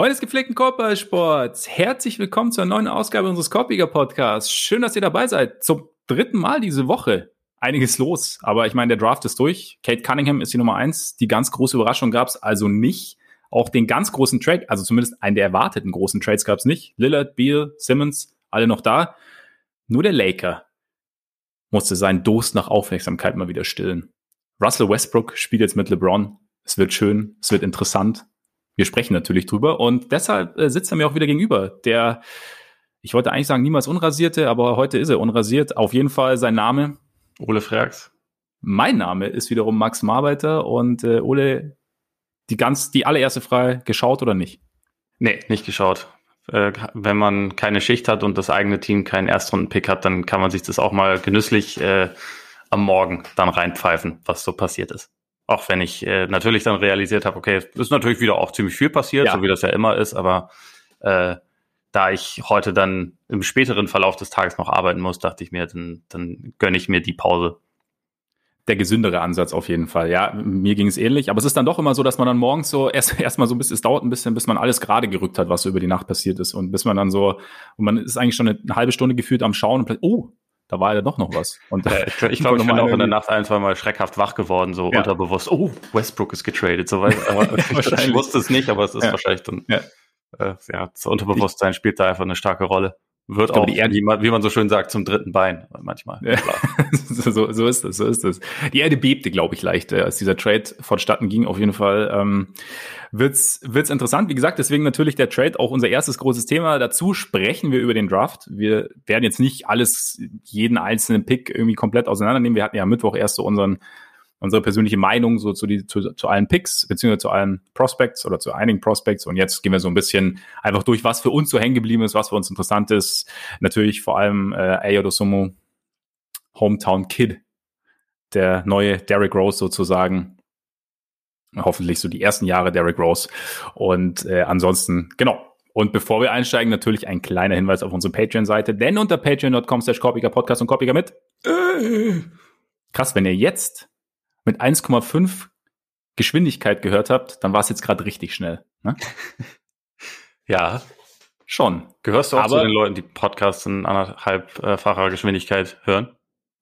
Freunde des gepflegten Korbballsports, herzlich willkommen zur neuen Ausgabe unseres Korbiger Podcasts. Schön, dass ihr dabei seid. Zum dritten Mal diese Woche. Einiges los, aber ich meine, der Draft ist durch. Kate Cunningham ist die Nummer eins. Die ganz große Überraschung gab es also nicht. Auch den ganz großen Trade, also zumindest einen der erwarteten großen Trades gab es nicht. Lillard, Beal, Simmons, alle noch da. Nur der Laker musste seinen Durst nach Aufmerksamkeit mal wieder stillen. Russell Westbrook spielt jetzt mit LeBron. Es wird schön, es wird interessant. Wir sprechen natürlich drüber und deshalb äh, sitzt er mir auch wieder gegenüber. Der, ich wollte eigentlich sagen, niemals unrasierte, aber heute ist er unrasiert. Auf jeden Fall sein Name. Ole Frags. Mein Name ist wiederum Max Marbeiter und äh, Ole, die ganz, die allererste Frage, geschaut oder nicht? Nee, nicht geschaut. Äh, wenn man keine Schicht hat und das eigene Team keinen Erstrunden-Pick hat, dann kann man sich das auch mal genüsslich äh, am Morgen dann reinpfeifen, was so passiert ist. Auch wenn ich äh, natürlich dann realisiert habe, okay, es ist natürlich wieder auch ziemlich viel passiert, ja. so wie das ja immer ist, aber äh, da ich heute dann im späteren Verlauf des Tages noch arbeiten muss, dachte ich mir, dann, dann gönne ich mir die Pause. Der gesündere Ansatz auf jeden Fall. Ja, mir ging es ähnlich. Aber es ist dann doch immer so, dass man dann morgens so erst erstmal so ein bisschen, es dauert ein bisschen, bis man alles gerade gerückt hat, was so über die Nacht passiert ist. Und bis man dann so, und man ist eigentlich schon eine, eine halbe Stunde gefühlt am Schauen und plötzlich, oh, da war ja doch noch was. Und äh, ich, ich glaube, ich bin auch in der Nacht ein, zwei Mal schreckhaft wach geworden, so ja. unterbewusst. Oh, Westbrook ist getradet, so weit. Aber ich wusste es nicht, aber es ist ja. wahrscheinlich dann, ja. Äh, ja, das Unterbewusstsein spielt da einfach eine starke Rolle wird auch, Erde, wie, man, wie man so schön sagt, zum dritten Bein manchmal. Ja. so, so ist es, so ist es. Die Erde bebte, glaube ich, leicht, äh, als dieser Trade vonstatten ging. Auf jeden Fall ähm, wird's wird's interessant. Wie gesagt, deswegen natürlich der Trade auch unser erstes großes Thema. Dazu sprechen wir über den Draft. Wir werden jetzt nicht alles, jeden einzelnen Pick irgendwie komplett auseinandernehmen. Wir hatten ja am Mittwoch erst so unseren unsere persönliche Meinung so zu, die, zu, zu allen Picks, beziehungsweise zu allen Prospects oder zu einigen Prospects. Und jetzt gehen wir so ein bisschen einfach durch, was für uns so hängen geblieben ist, was für uns interessant ist. Natürlich vor allem äh, Ayodosumo, Hometown Kid, der neue Derrick Rose sozusagen. Hoffentlich so die ersten Jahre Derrick Rose. Und äh, ansonsten, genau, und bevor wir einsteigen, natürlich ein kleiner Hinweis auf unsere Patreon-Seite, denn unter patreon.com slash Podcast und Kopiger mit. Äh, krass, wenn ihr jetzt mit 1,5 Geschwindigkeit gehört habt, dann war es jetzt gerade richtig schnell. Ne? ja. Schon. Gehörst du auch Aber, zu den Leuten, die Podcasts in anderthalbfacher Geschwindigkeit hören?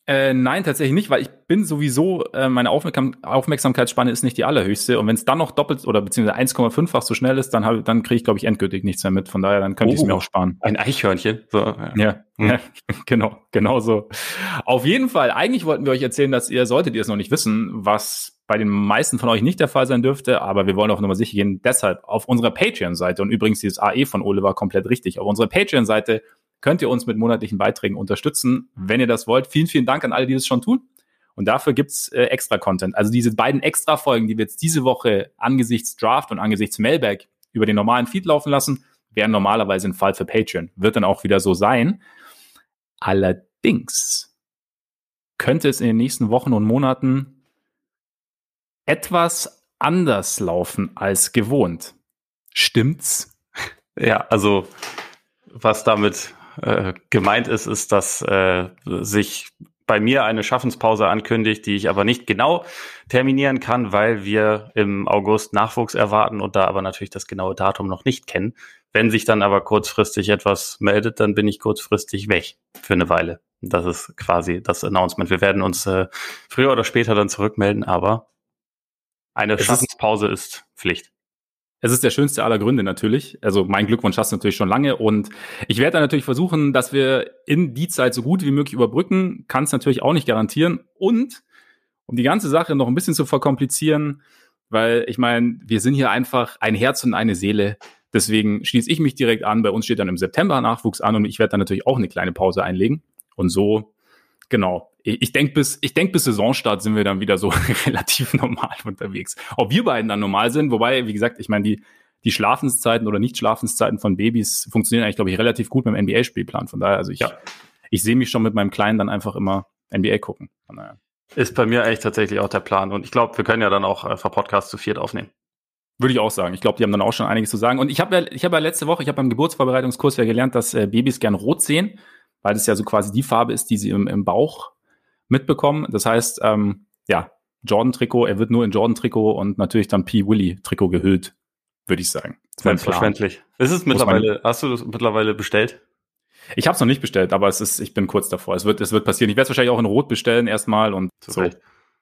Äh, nein, tatsächlich nicht, weil ich bin sowieso, äh, meine Aufmerksam Aufmerksamkeitsspanne ist nicht die allerhöchste. Und wenn es dann noch doppelt oder beziehungsweise 1,5-fach so schnell ist, dann, hab, dann kriege ich, glaube ich, endgültig nichts mehr mit. Von daher, dann könnte oh, ich es mir auch sparen. Ein Eichhörnchen. So, ja, ja, hm. ja, genau, genau so. Auf jeden Fall, eigentlich wollten wir euch erzählen, dass ihr, solltet ihr es noch nicht wissen, was bei den meisten von euch nicht der Fall sein dürfte, aber wir wollen auf Nummer sicher gehen. Deshalb auf unserer Patreon-Seite, und übrigens dieses AE von Ole war komplett richtig, auf unserer Patreon-Seite könnt ihr uns mit monatlichen Beiträgen unterstützen, wenn ihr das wollt. Vielen, vielen Dank an alle, die das schon tun. Und dafür gibt's äh, extra Content. Also diese beiden extra Folgen, die wir jetzt diese Woche angesichts Draft und angesichts Mailbag über den normalen Feed laufen lassen, wären normalerweise ein Fall für Patreon. Wird dann auch wieder so sein. Allerdings könnte es in den nächsten Wochen und Monaten etwas anders laufen als gewohnt. Stimmt's? Ja, also was damit äh, gemeint ist, ist, dass äh, sich bei mir eine Schaffenspause ankündigt, die ich aber nicht genau terminieren kann, weil wir im August Nachwuchs erwarten und da aber natürlich das genaue Datum noch nicht kennen. Wenn sich dann aber kurzfristig etwas meldet, dann bin ich kurzfristig weg für eine Weile. Das ist quasi das Announcement. Wir werden uns äh, früher oder später dann zurückmelden, aber eine es Schaffenspause ist, ist Pflicht. Es ist der schönste aller Gründe natürlich. Also mein Glückwunsch hast du natürlich schon lange und ich werde dann natürlich versuchen, dass wir in die Zeit so gut wie möglich überbrücken. Kann es natürlich auch nicht garantieren. Und um die ganze Sache noch ein bisschen zu verkomplizieren, weil ich meine, wir sind hier einfach ein Herz und eine Seele. Deswegen schließe ich mich direkt an. Bei uns steht dann im September Nachwuchs an und ich werde dann natürlich auch eine kleine Pause einlegen. Und so genau. Ich denke, bis, ich denk, bis Saisonstart sind wir dann wieder so relativ normal unterwegs. Ob wir beiden dann normal sind, wobei, wie gesagt, ich meine, die, die Schlafenszeiten oder Nicht-Schlafenszeiten von Babys funktionieren eigentlich, glaube ich, relativ gut mit dem NBA-Spielplan. Von daher, also ich, ja. ich sehe mich schon mit meinem Kleinen dann einfach immer NBA gucken. Ist bei mir eigentlich tatsächlich auch der Plan. Und ich glaube, wir können ja dann auch einfach Podcast zu viert aufnehmen. Würde ich auch sagen. Ich glaube, die haben dann auch schon einiges zu sagen. Und ich habe ja, ich habe ja letzte Woche, ich habe beim Geburtsvorbereitungskurs ja gelernt, dass äh, Babys gern rot sehen weil das ja so quasi die Farbe ist, die sie im, im Bauch mitbekommen. Das heißt, ähm, ja, Jordan-Trikot, er wird nur in Jordan-Trikot und natürlich dann P. Willy-Trikot gehüllt. würde ich sagen. Selbstverständlich. Ist es mittlerweile, hast du das mittlerweile bestellt? Ich habe es noch nicht bestellt, aber es ist, ich bin kurz davor. Es wird, es wird passieren. Ich werde es wahrscheinlich auch in Rot bestellen erstmal und so. so.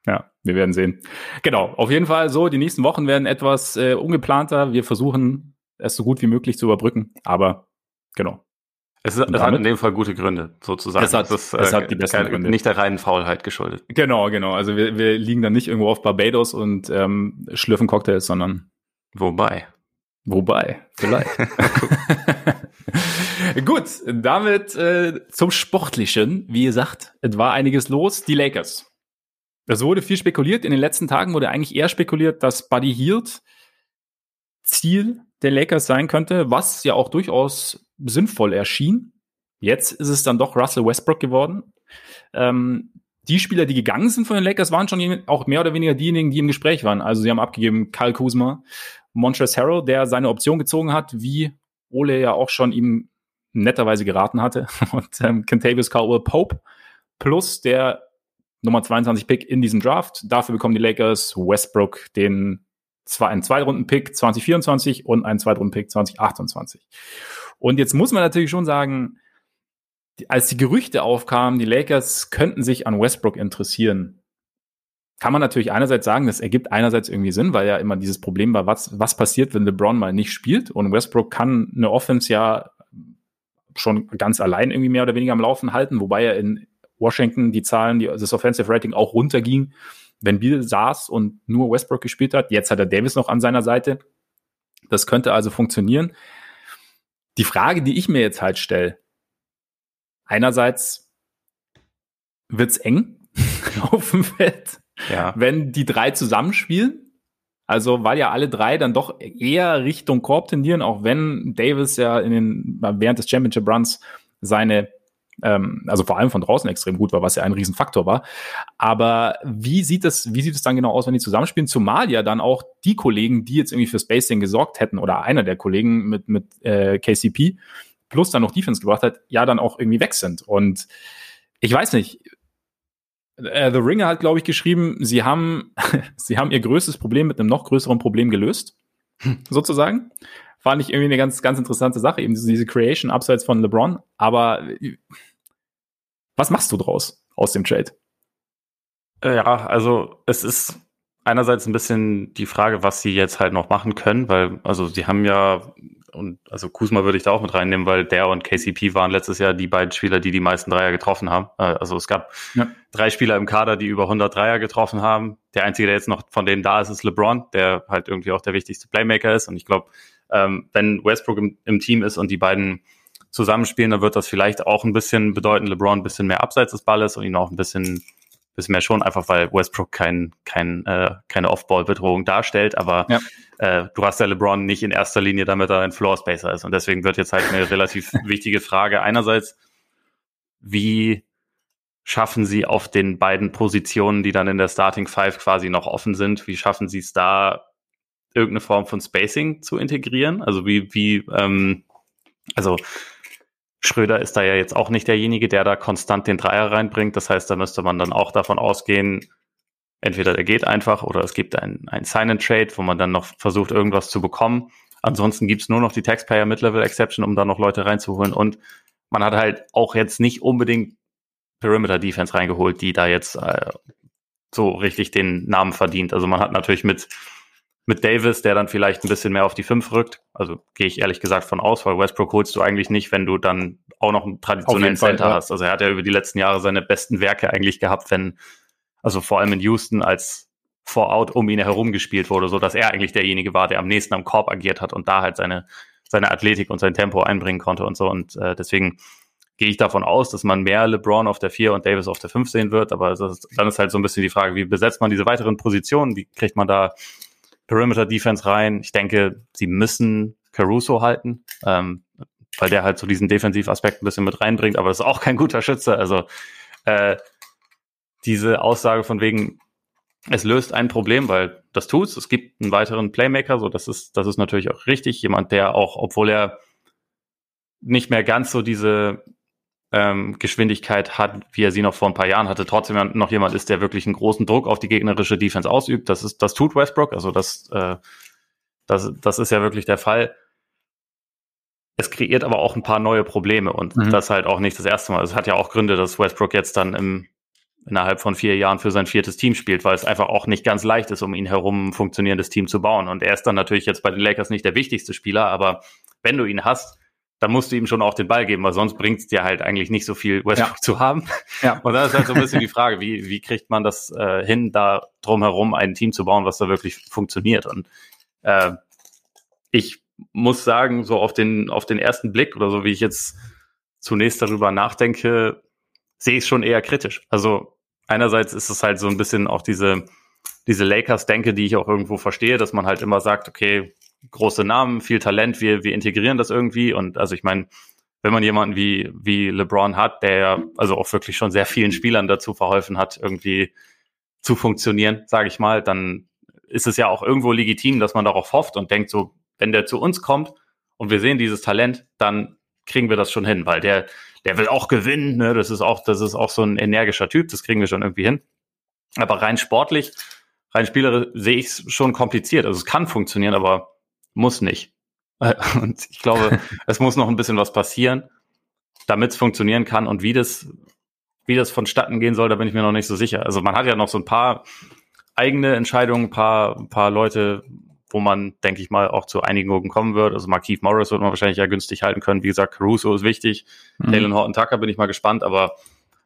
Ja, wir werden sehen. Genau, auf jeden Fall so, die nächsten Wochen werden etwas äh, ungeplanter. Wir versuchen es so gut wie möglich zu überbrücken, aber genau. Es, es hat in dem Fall gute Gründe, sozusagen. Es hat, das, es hat die besten keine, Gründe. Nicht der reinen Faulheit geschuldet. Genau, genau. Also wir, wir liegen dann nicht irgendwo auf Barbados und ähm, schlürfen Cocktails, sondern Wobei. Wobei, vielleicht. Gut, damit äh, zum Sportlichen. Wie gesagt, es war einiges los. Die Lakers. Es wurde viel spekuliert. In den letzten Tagen wurde eigentlich eher spekuliert, dass Buddy Hield Ziel der Lakers sein könnte, was ja auch durchaus sinnvoll erschien. Jetzt ist es dann doch Russell Westbrook geworden. Ähm, die Spieler, die gegangen sind von den Lakers, waren schon auch mehr oder weniger diejenigen, die im Gespräch waren. Also sie haben abgegeben Kyle Kuzma, Montrezl Harrell, der seine Option gezogen hat, wie Ole ja auch schon ihm netterweise geraten hatte. Und ähm, Kentavious Caldwell Pope plus der Nummer 22 Pick in diesem Draft. Dafür bekommen die Lakers Westbrook den zwei, einen Zweitrunden-Pick 2024 und einen Zweitrunden-Pick 2028. Und jetzt muss man natürlich schon sagen, als die Gerüchte aufkamen, die Lakers könnten sich an Westbrook interessieren, kann man natürlich einerseits sagen, das ergibt einerseits irgendwie Sinn, weil ja immer dieses Problem war, was, was passiert, wenn LeBron mal nicht spielt und Westbrook kann eine Offense ja schon ganz allein irgendwie mehr oder weniger am Laufen halten, wobei er in Washington die Zahlen, die, das Offensive Rating auch runterging, wenn Bill saß und nur Westbrook gespielt hat. Jetzt hat er Davis noch an seiner Seite. Das könnte also funktionieren. Die Frage, die ich mir jetzt halt stelle, einerseits wird's eng auf dem Feld, ja. wenn die drei zusammenspielen. Also, weil ja alle drei dann doch eher Richtung Korb tendieren, auch wenn Davis ja in den, während des Championship Runs seine, ähm, also vor allem von draußen extrem gut war, was ja ein Riesenfaktor war. Aber wie sieht es, wie sieht es dann genau aus, wenn die zusammenspielen? Zumal ja dann auch die Kollegen, die jetzt irgendwie für Spacing gesorgt hätten, oder einer der Kollegen mit, mit äh, KCP, plus dann noch Defense gebracht hat, ja dann auch irgendwie weg sind. Und ich weiß nicht, äh, The Ringer hat, glaube ich, geschrieben, sie haben, sie haben ihr größtes Problem mit einem noch größeren Problem gelöst, hm. sozusagen. Fand ich irgendwie eine ganz, ganz interessante Sache, eben diese Creation abseits von LeBron. Aber was machst du draus aus dem Trade? Äh, ja, also es ist einerseits ein bisschen die Frage, was sie jetzt halt noch machen können, weil, also sie haben ja und also Kuzma würde ich da auch mit reinnehmen, weil der und KCP waren letztes Jahr die beiden Spieler, die die meisten Dreier getroffen haben. Äh, also es gab ja. drei Spieler im Kader, die über 100 Dreier getroffen haben. Der einzige, der jetzt noch von denen da ist, ist LeBron, der halt irgendwie auch der wichtigste Playmaker ist. Und ich glaube, ähm, wenn Westbrook im, im Team ist und die beiden zusammenspielen, dann wird das vielleicht auch ein bisschen bedeuten, LeBron ein bisschen mehr abseits des Balles und ihn auch ein bisschen bisschen mehr schon, einfach weil Westbrook kein, kein, äh, keine Off-Ball-Bedrohung darstellt, aber ja. äh, du hast ja LeBron nicht in erster Linie, damit er ein Floor-Spacer ist. Und deswegen wird jetzt halt eine relativ wichtige Frage. Einerseits, wie schaffen sie auf den beiden Positionen, die dann in der Starting Five quasi noch offen sind, wie schaffen sie es da, irgendeine Form von Spacing zu integrieren? Also wie, wie, ähm, also Schröder ist da ja jetzt auch nicht derjenige, der da konstant den Dreier reinbringt. Das heißt, da müsste man dann auch davon ausgehen, entweder der geht einfach oder es gibt ein, ein Sign-and-Trade, wo man dann noch versucht, irgendwas zu bekommen. Ansonsten gibt's nur noch die Taxpayer Mid-Level Exception, um da noch Leute reinzuholen. Und man hat halt auch jetzt nicht unbedingt Perimeter Defense reingeholt, die da jetzt äh, so richtig den Namen verdient. Also man hat natürlich mit mit Davis, der dann vielleicht ein bisschen mehr auf die 5 rückt. Also gehe ich ehrlich gesagt von aus, weil Westbrook holst du eigentlich nicht, wenn du dann auch noch einen traditionellen Center Fall, ja. hast. Also er hat ja über die letzten Jahre seine besten Werke eigentlich gehabt, wenn, also vor allem in Houston, als Vor-Out um ihn herum gespielt wurde, so dass er eigentlich derjenige war, der am nächsten am Korb agiert hat und da halt seine, seine Athletik und sein Tempo einbringen konnte und so. Und äh, deswegen gehe ich davon aus, dass man mehr LeBron auf der 4 und Davis auf der 5 sehen wird. Aber ist, dann ist halt so ein bisschen die Frage, wie besetzt man diese weiteren Positionen? Wie kriegt man da Perimeter Defense rein. Ich denke, sie müssen Caruso halten, ähm, weil der halt so diesen Defensivaspekt ein bisschen mit reinbringt, aber das ist auch kein guter Schütze. Also äh, diese Aussage von wegen, es löst ein Problem, weil das tut's. Es gibt einen weiteren Playmaker, so das ist, das ist natürlich auch richtig. Jemand, der auch, obwohl er nicht mehr ganz so diese ähm, Geschwindigkeit hat, wie er sie noch vor ein paar Jahren hatte, trotzdem noch jemand ist, der wirklich einen großen Druck auf die gegnerische Defense ausübt. Das ist, das tut Westbrook. Also das, äh, Das, das ist ja wirklich der Fall. Es kreiert aber auch ein paar neue Probleme und mhm. das halt auch nicht das erste Mal. Es hat ja auch Gründe, dass Westbrook jetzt dann im, innerhalb von vier Jahren für sein viertes Team spielt, weil es einfach auch nicht ganz leicht ist, um ihn herum ein funktionierendes Team zu bauen. Und er ist dann natürlich jetzt bei den Lakers nicht der wichtigste Spieler, aber wenn du ihn hast, dann musst du ihm schon auch den Ball geben, weil sonst bringt es dir halt eigentlich nicht so viel Westbrook ja. zu haben. Ja. Und dann ist halt so ein bisschen die Frage, wie, wie kriegt man das äh, hin, da drumherum ein Team zu bauen, was da wirklich funktioniert. Und äh, ich muss sagen, so auf den, auf den ersten Blick oder so, wie ich jetzt zunächst darüber nachdenke, sehe ich es schon eher kritisch. Also einerseits ist es halt so ein bisschen auch diese, diese Lakers-Denke, die ich auch irgendwo verstehe, dass man halt immer sagt, okay, große Namen, viel Talent, wir, wir integrieren das irgendwie. Und also ich meine, wenn man jemanden wie, wie LeBron hat, der also auch wirklich schon sehr vielen Spielern dazu verholfen hat, irgendwie zu funktionieren, sage ich mal, dann ist es ja auch irgendwo legitim, dass man darauf hofft und denkt so, wenn der zu uns kommt und wir sehen dieses Talent, dann kriegen wir das schon hin, weil der, der will auch gewinnen, ne? Das ist auch, das ist auch so ein energischer Typ, das kriegen wir schon irgendwie hin. Aber rein sportlich, rein spielerisch sehe ich es schon kompliziert. Also es kann funktionieren, aber muss nicht. Und ich glaube, es muss noch ein bisschen was passieren, damit es funktionieren kann. Und wie das, wie das vonstatten gehen soll, da bin ich mir noch nicht so sicher. Also man hat ja noch so ein paar eigene Entscheidungen, ein paar, ein paar Leute, wo man, denke ich mal, auch zu Einigungen kommen wird. Also Markeith Morris wird man wahrscheinlich ja günstig halten können. Wie gesagt, Caruso ist wichtig. Mhm. Jalen Horton Tucker bin ich mal gespannt, aber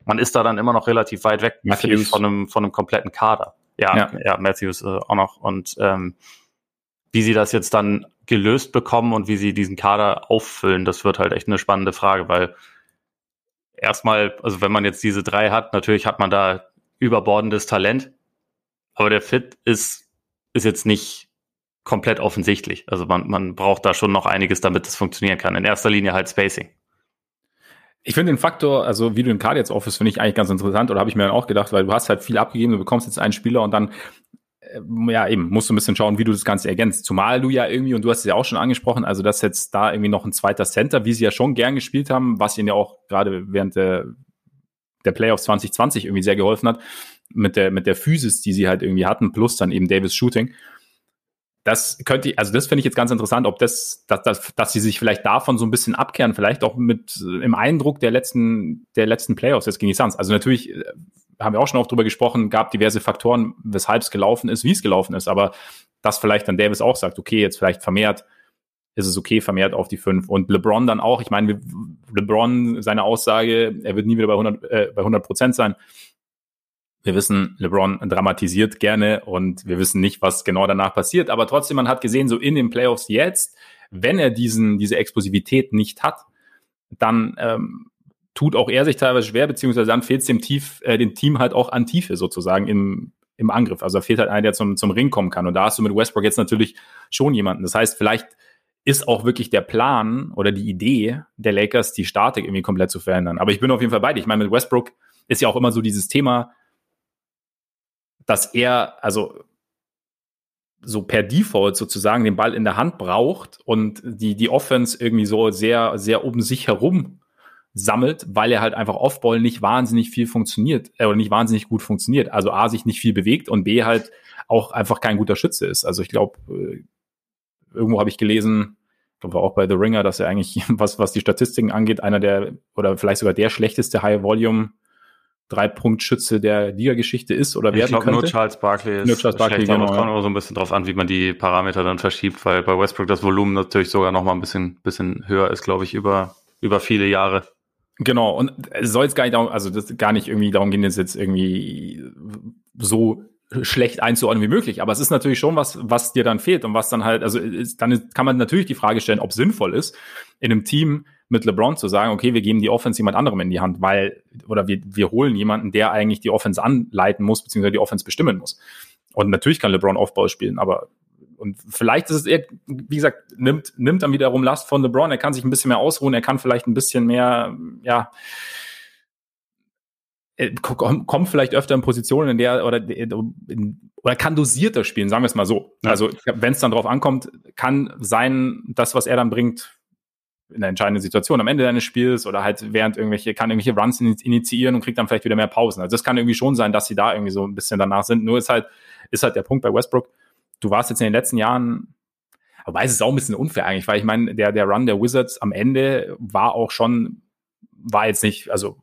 man ist da dann immer noch relativ weit weg von einem, von einem kompletten Kader. Ja, ja, ja Matthews äh, auch noch. Und ähm, wie sie das jetzt dann gelöst bekommen und wie sie diesen Kader auffüllen, das wird halt echt eine spannende Frage, weil erstmal, also wenn man jetzt diese drei hat, natürlich hat man da überbordendes Talent, aber der Fit ist, ist jetzt nicht komplett offensichtlich. Also man, man braucht da schon noch einiges, damit es funktionieren kann. In erster Linie halt Spacing. Ich finde den Faktor, also wie du den Card jetzt aufführst, finde ich eigentlich ganz interessant oder habe ich mir dann auch gedacht, weil du hast halt viel abgegeben, du bekommst jetzt einen Spieler und dann ja, eben, musst du ein bisschen schauen, wie du das Ganze ergänzt. Zumal du ja irgendwie, und du hast es ja auch schon angesprochen, also dass jetzt da irgendwie noch ein zweiter Center, wie sie ja schon gern gespielt haben, was ihnen ja auch gerade während der, der Playoffs 2020 irgendwie sehr geholfen hat, mit der, mit der Physis, die sie halt irgendwie hatten, plus dann eben Davis Shooting. Das könnte ich, also das finde ich jetzt ganz interessant, ob das, dass, dass, dass sie sich vielleicht davon so ein bisschen abkehren, vielleicht auch mit im Eindruck der letzten, der letzten Playoffs jetzt gegen die Suns. Also natürlich äh, haben wir auch schon oft drüber gesprochen, gab diverse Faktoren, weshalb es gelaufen ist, wie es gelaufen ist. Aber dass vielleicht dann Davis auch sagt, okay, jetzt vielleicht vermehrt ist es okay, vermehrt auf die fünf. Und LeBron dann auch, ich meine, LeBron, seine Aussage, er wird nie wieder bei 100, äh, bei 100 Prozent sein. Wir wissen, LeBron dramatisiert gerne und wir wissen nicht, was genau danach passiert. Aber trotzdem, man hat gesehen, so in den Playoffs jetzt, wenn er diesen, diese Explosivität nicht hat, dann ähm, tut auch er sich teilweise schwer, beziehungsweise dann fehlt es dem, äh, dem Team halt auch an Tiefe sozusagen im, im Angriff. Also da fehlt halt einer, der zum, zum Ring kommen kann. Und da hast du mit Westbrook jetzt natürlich schon jemanden. Das heißt, vielleicht ist auch wirklich der Plan oder die Idee der Lakers, die Statik irgendwie komplett zu verändern. Aber ich bin auf jeden Fall bei dir. Ich meine, mit Westbrook ist ja auch immer so dieses Thema, dass er, also so per Default sozusagen den Ball in der Hand braucht und die, die Offense irgendwie so sehr, sehr um sich herum sammelt, weil er halt einfach Offball nicht wahnsinnig viel funktioniert äh, oder nicht wahnsinnig gut funktioniert. Also A, sich nicht viel bewegt und B, halt auch einfach kein guter Schütze ist. Also ich glaube, äh, irgendwo habe ich gelesen, ich glaube auch bei The Ringer, dass er eigentlich, was, was die Statistiken angeht, einer der oder vielleicht sogar der schlechteste High-Volume Drei-Punkt-Schütze der Liga-Geschichte ist oder werden ich glaub, könnte. Nur Charles Barkley ist nur Charles Barkley, genau, aber es kommt auch so ein bisschen drauf an, wie man die Parameter dann verschiebt, weil bei Westbrook das Volumen natürlich sogar noch mal ein bisschen, bisschen höher ist, glaube ich, über, über viele Jahre. Genau, und es soll jetzt gar nicht darum, also das gar nicht irgendwie darum gehen, das jetzt irgendwie so schlecht einzuordnen wie möglich. Aber es ist natürlich schon was, was dir dann fehlt und was dann halt, also ist, dann kann man natürlich die Frage stellen, ob sinnvoll ist, in einem Team mit LeBron zu sagen, okay, wir geben die Offense jemand anderem in die Hand, weil, oder wir, wir holen jemanden, der eigentlich die Offense anleiten muss, beziehungsweise die Offense bestimmen muss. Und natürlich kann LeBron Aufbau spielen, aber und vielleicht ist es eher, wie gesagt, nimmt, nimmt dann wiederum Last von LeBron. Er kann sich ein bisschen mehr ausruhen, er kann vielleicht ein bisschen mehr, ja, kommt vielleicht öfter in Positionen, in der oder, in, oder kann dosierter spielen, sagen wir es mal so. Ja. Also wenn es dann drauf ankommt, kann sein, das, was er dann bringt, in der entscheidenden Situation am Ende deines Spiels oder halt während irgendwelche, kann irgendwelche Runs initiieren und kriegt dann vielleicht wieder mehr Pausen. Also das kann irgendwie schon sein, dass sie da irgendwie so ein bisschen danach sind. Nur ist halt, ist halt der Punkt bei Westbrook, du warst jetzt in den letzten Jahren, Aber es ist auch ein bisschen unfair eigentlich, weil ich meine, der, der Run der Wizards am Ende war auch schon, war jetzt nicht, also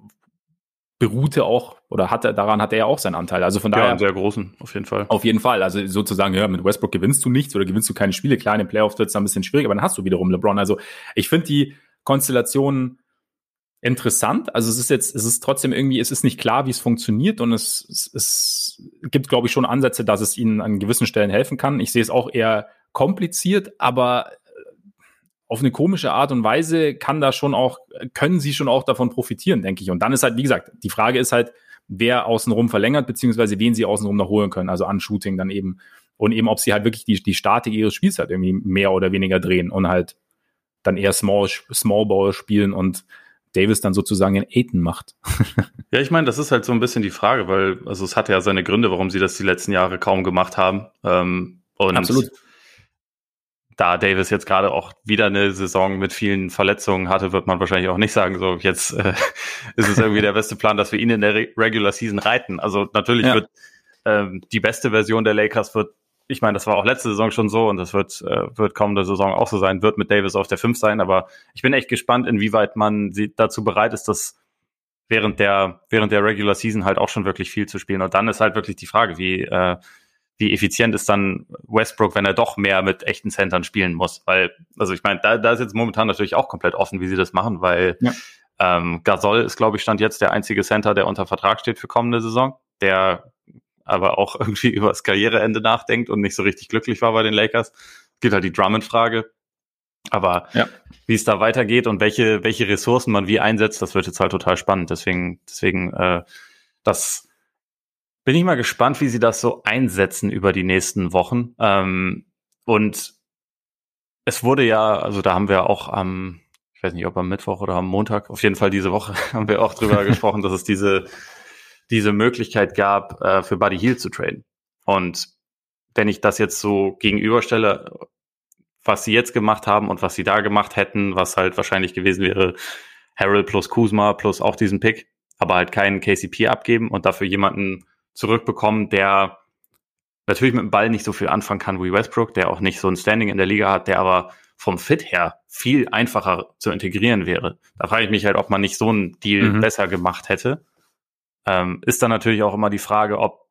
beruhte auch oder hatte daran hat er ja auch seinen Anteil. Also von daher ja, einen sehr großen auf jeden Fall. Auf jeden Fall. Also sozusagen ja mit Westbrook gewinnst du nichts oder gewinnst du keine Spiele. Klar, in den Playoffs wird es ein bisschen schwierig, aber dann hast du wiederum LeBron. Also ich finde die Konstellation interessant. Also es ist jetzt, es ist trotzdem irgendwie, es ist nicht klar, wie es funktioniert und es, es, es gibt, glaube ich, schon Ansätze, dass es ihnen an gewissen Stellen helfen kann. Ich sehe es auch eher kompliziert, aber auf eine komische Art und Weise kann da schon auch, können sie schon auch davon profitieren, denke ich. Und dann ist halt, wie gesagt, die Frage ist halt, wer außenrum verlängert, beziehungsweise wen sie außenrum noch holen können, also an Shooting dann eben. Und eben, ob sie halt wirklich die, die Statik ihres Spiels halt irgendwie mehr oder weniger drehen und halt dann eher Small, Small Ball spielen und Davis dann sozusagen in Aiton macht. ja, ich meine, das ist halt so ein bisschen die Frage, weil, also es hatte ja seine Gründe, warum sie das die letzten Jahre kaum gemacht haben. Ähm, und Absolut. Da Davis jetzt gerade auch wieder eine Saison mit vielen Verletzungen hatte, wird man wahrscheinlich auch nicht sagen, so jetzt äh, ist es irgendwie der beste Plan, dass wir ihn in der Re Regular Season reiten. Also natürlich ja. wird ähm, die beste Version der Lakers wird ich meine, das war auch letzte Saison schon so und das wird, äh, wird kommende Saison auch so sein, wird mit Davis auf der 5 sein, aber ich bin echt gespannt, inwieweit man sie dazu bereit ist, das während der, während der Regular Season halt auch schon wirklich viel zu spielen. Und dann ist halt wirklich die Frage, wie, äh, wie effizient ist dann Westbrook, wenn er doch mehr mit echten Centern spielen muss. Weil, also ich meine, da, da ist jetzt momentan natürlich auch komplett offen, wie sie das machen, weil ja. ähm, Gasol ist, glaube ich, stand jetzt der einzige Center, der unter Vertrag steht für kommende Saison. Der aber auch irgendwie über das Karriereende nachdenkt und nicht so richtig glücklich war bei den Lakers. Geht halt die Drummond-Frage. Aber ja. wie es da weitergeht und welche, welche Ressourcen man wie einsetzt, das wird jetzt halt total spannend. Deswegen, deswegen, äh, das bin ich mal gespannt, wie sie das so einsetzen über die nächsten Wochen. Ähm, und es wurde ja, also da haben wir auch am, ich weiß nicht, ob am Mittwoch oder am Montag, auf jeden Fall diese Woche haben wir auch drüber gesprochen, dass es diese diese Möglichkeit gab, äh, für Buddy Hield zu traden. Und wenn ich das jetzt so gegenüberstelle, was sie jetzt gemacht haben und was sie da gemacht hätten, was halt wahrscheinlich gewesen wäre, Harold plus Kuzma plus auch diesen Pick, aber halt keinen KCP abgeben und dafür jemanden zurückbekommen, der natürlich mit dem Ball nicht so viel anfangen kann wie Westbrook, der auch nicht so ein Standing in der Liga hat, der aber vom Fit her viel einfacher zu integrieren wäre. Da frage ich mich halt, ob man nicht so einen Deal mhm. besser gemacht hätte. Ähm, ist dann natürlich auch immer die Frage, ob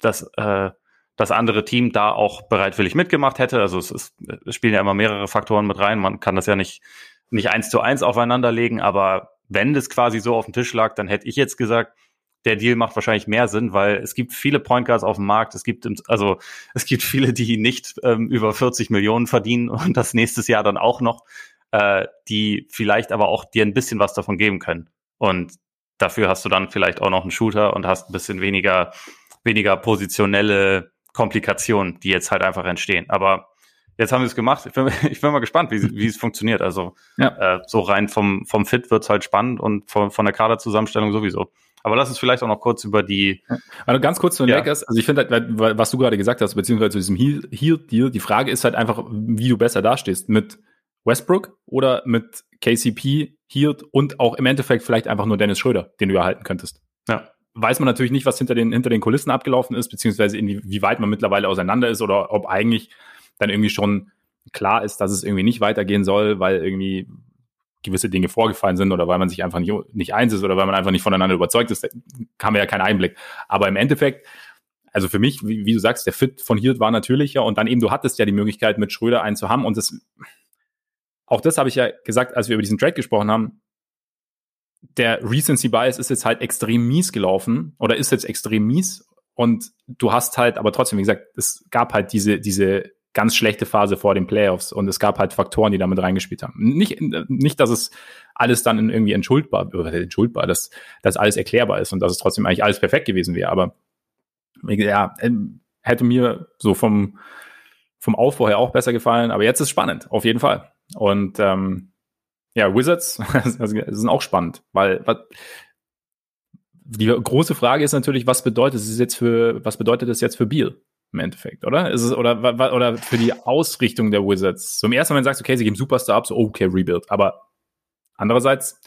das, äh, das andere Team da auch bereitwillig mitgemacht hätte. Also es, ist, es spielen ja immer mehrere Faktoren mit rein. Man kann das ja nicht, nicht eins zu eins aufeinander legen, aber wenn das quasi so auf dem Tisch lag, dann hätte ich jetzt gesagt, der Deal macht wahrscheinlich mehr Sinn, weil es gibt viele Point Guards auf dem Markt. Es gibt also es gibt viele, die nicht ähm, über 40 Millionen verdienen und das nächstes Jahr dann auch noch, äh, die vielleicht aber auch dir ein bisschen was davon geben können. Und dafür hast du dann vielleicht auch noch einen Shooter und hast ein bisschen weniger, weniger positionelle Komplikationen, die jetzt halt einfach entstehen. Aber jetzt haben wir es gemacht. Ich bin, ich bin mal gespannt, wie, wie es funktioniert. Also ja. äh, so rein vom, vom Fit wird's halt spannend und von, von der Kaderzusammenstellung sowieso. Aber lass uns vielleicht auch noch kurz über die. Also ganz kurz zu den ja. Lakers. Also ich finde halt, was du gerade gesagt hast, beziehungsweise zu diesem Heal-Deal, die Frage ist halt einfach, wie du besser dastehst. Mit Westbrook oder mit KCP, Hirt und auch im Endeffekt vielleicht einfach nur Dennis Schröder, den du erhalten könntest. Ja. Weiß man natürlich nicht, was hinter den, hinter den Kulissen abgelaufen ist, beziehungsweise inwieweit man mittlerweile auseinander ist oder ob eigentlich dann irgendwie schon klar ist, dass es irgendwie nicht weitergehen soll, weil irgendwie gewisse Dinge vorgefallen sind oder weil man sich einfach nicht, nicht eins ist oder weil man einfach nicht voneinander überzeugt ist, haben wir ja keinen Einblick. Aber im Endeffekt, also für mich, wie, wie du sagst, der Fit von Hirt war natürlicher und dann eben, du hattest ja die Möglichkeit, mit Schröder einen zu haben und das auch das habe ich ja gesagt, als wir über diesen Trade gesprochen haben. Der Recency Bias ist jetzt halt extrem mies gelaufen oder ist jetzt extrem mies und du hast halt, aber trotzdem, wie gesagt, es gab halt diese, diese ganz schlechte Phase vor den Playoffs und es gab halt Faktoren, die damit reingespielt haben. Nicht, nicht, dass es alles dann irgendwie entschuldbar, entschuldbar, dass, dass alles erklärbar ist und dass es trotzdem eigentlich alles perfekt gewesen wäre, aber ja, ähm, hätte mir so vom, vom Aufbau her auch besser gefallen, aber jetzt ist spannend, auf jeden Fall. Und ähm, ja, Wizards sind auch spannend, weil was, die große Frage ist natürlich, was bedeutet es jetzt für, was bedeutet es jetzt für Beal im Endeffekt, oder? Ist es, oder, oder für die Ausrichtung der Wizards? So im ersten Moment sagst du, okay, sie geben Superstar ab, so okay, Rebuild. Aber andererseits,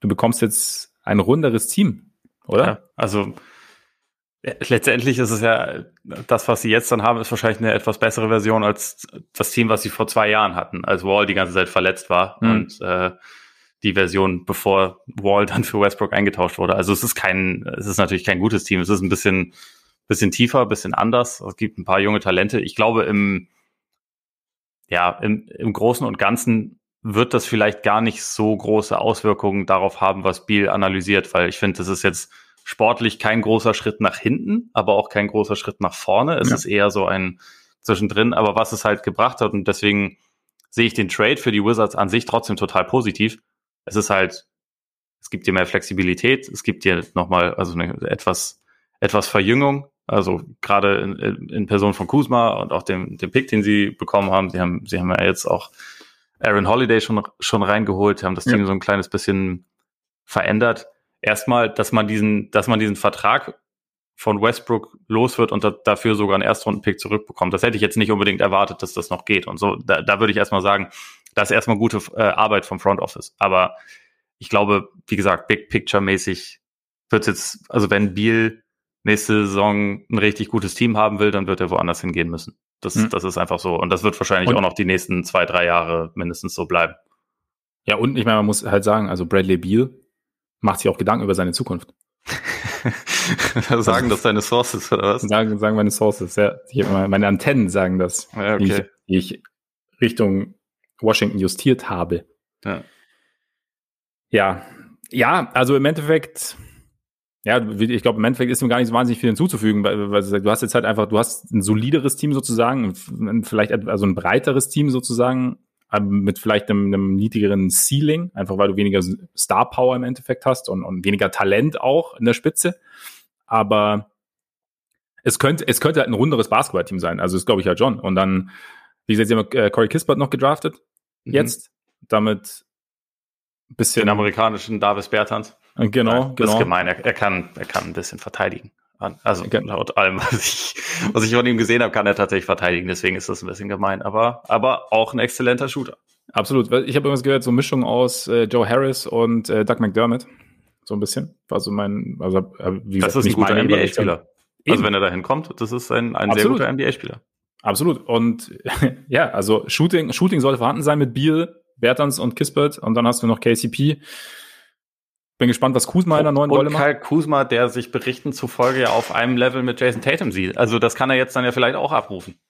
du bekommst jetzt ein runderes Team, oder? Ja, also Letztendlich ist es ja, das, was sie jetzt dann haben, ist wahrscheinlich eine etwas bessere Version als das Team, was sie vor zwei Jahren hatten, als Wall die ganze Zeit verletzt war mhm. und äh, die Version, bevor Wall dann für Westbrook eingetauscht wurde. Also es ist kein, es ist natürlich kein gutes Team. Es ist ein bisschen, bisschen tiefer, bisschen anders. Es gibt ein paar junge Talente. Ich glaube, im, ja, im, im Großen und Ganzen wird das vielleicht gar nicht so große Auswirkungen darauf haben, was Biel analysiert, weil ich finde, das ist jetzt sportlich kein großer Schritt nach hinten, aber auch kein großer Schritt nach vorne. Es ja. ist eher so ein zwischendrin, aber was es halt gebracht hat und deswegen sehe ich den Trade für die Wizards an sich trotzdem total positiv. Es ist halt, es gibt dir mehr Flexibilität, es gibt dir nochmal, also eine etwas, etwas Verjüngung, also gerade in, in Person von Kuzma und auch dem, dem Pick, den sie bekommen haben. Sie haben, sie haben ja jetzt auch Aaron Holiday schon, schon reingeholt, haben das Team ja. so ein kleines bisschen verändert erstmal, dass man diesen, dass man diesen Vertrag von Westbrook los wird und da, dafür sogar einen Erstrundenpick zurückbekommt. Das hätte ich jetzt nicht unbedingt erwartet, dass das noch geht. Und so, da, da würde ich erstmal sagen, das ist erstmal gute äh, Arbeit vom Front Office. Aber ich glaube, wie gesagt, Big Picture mäßig wird jetzt, also wenn Beal nächste Saison ein richtig gutes Team haben will, dann wird er woanders hingehen müssen. Das, mhm. das ist einfach so. Und das wird wahrscheinlich und auch noch die nächsten zwei, drei Jahre mindestens so bleiben. Ja, und ich meine, man muss halt sagen, also Bradley Beal macht sich auch Gedanken über seine Zukunft. sagen das deine Sources, oder was? Sagen, sagen meine Sources, ja. meine Antennen sagen das, ja, okay. die, ich, die ich Richtung Washington justiert habe. Ja. Ja, ja also im Endeffekt, ja, ich glaube, im Endeffekt ist ihm gar nicht so wahnsinnig viel hinzuzufügen, weil, weil du hast jetzt halt einfach, du hast ein solideres Team sozusagen, vielleicht also ein breiteres Team sozusagen, mit vielleicht einem, einem niedrigeren Ceiling, einfach weil du weniger Star Power im Endeffekt hast und, und weniger Talent auch in der Spitze. Aber es könnte, es könnte halt ein runderes Basketballteam sein. Also das glaube ich ja John. Und dann, wie gesagt, sie haben äh, Corey Kispert noch gedraftet. Mhm. Jetzt. Damit bisschen. Den amerikanischen Davis Bertans. Genau, genau. Das ist genau. gemein. Er, er, kann, er kann ein bisschen verteidigen. Also laut allem, was ich, was ich von ihm gesehen habe, kann er tatsächlich verteidigen. Deswegen ist das ein bisschen gemein. Aber, aber auch ein exzellenter Shooter. Absolut. Ich habe irgendwas gehört, so eine Mischung aus äh, Joe Harris und äh, Doug McDermott. So ein bisschen. War so mein, also äh, wie gesagt, das ist ein guter NBA-Spieler. Also wenn er dahin kommt, das ist ein, ein sehr guter NBA-Spieler. Absolut. Und ja, also Shooting, Shooting sollte vorhanden sein mit Beal, Bertans und Kispert. Und dann hast du noch KCP. Bin gespannt, was Kuzma in der neuen Rolle macht. Kyle Kuzma, der sich Berichten zufolge ja auf einem Level mit Jason Tatum sieht. Also das kann er jetzt dann ja vielleicht auch abrufen.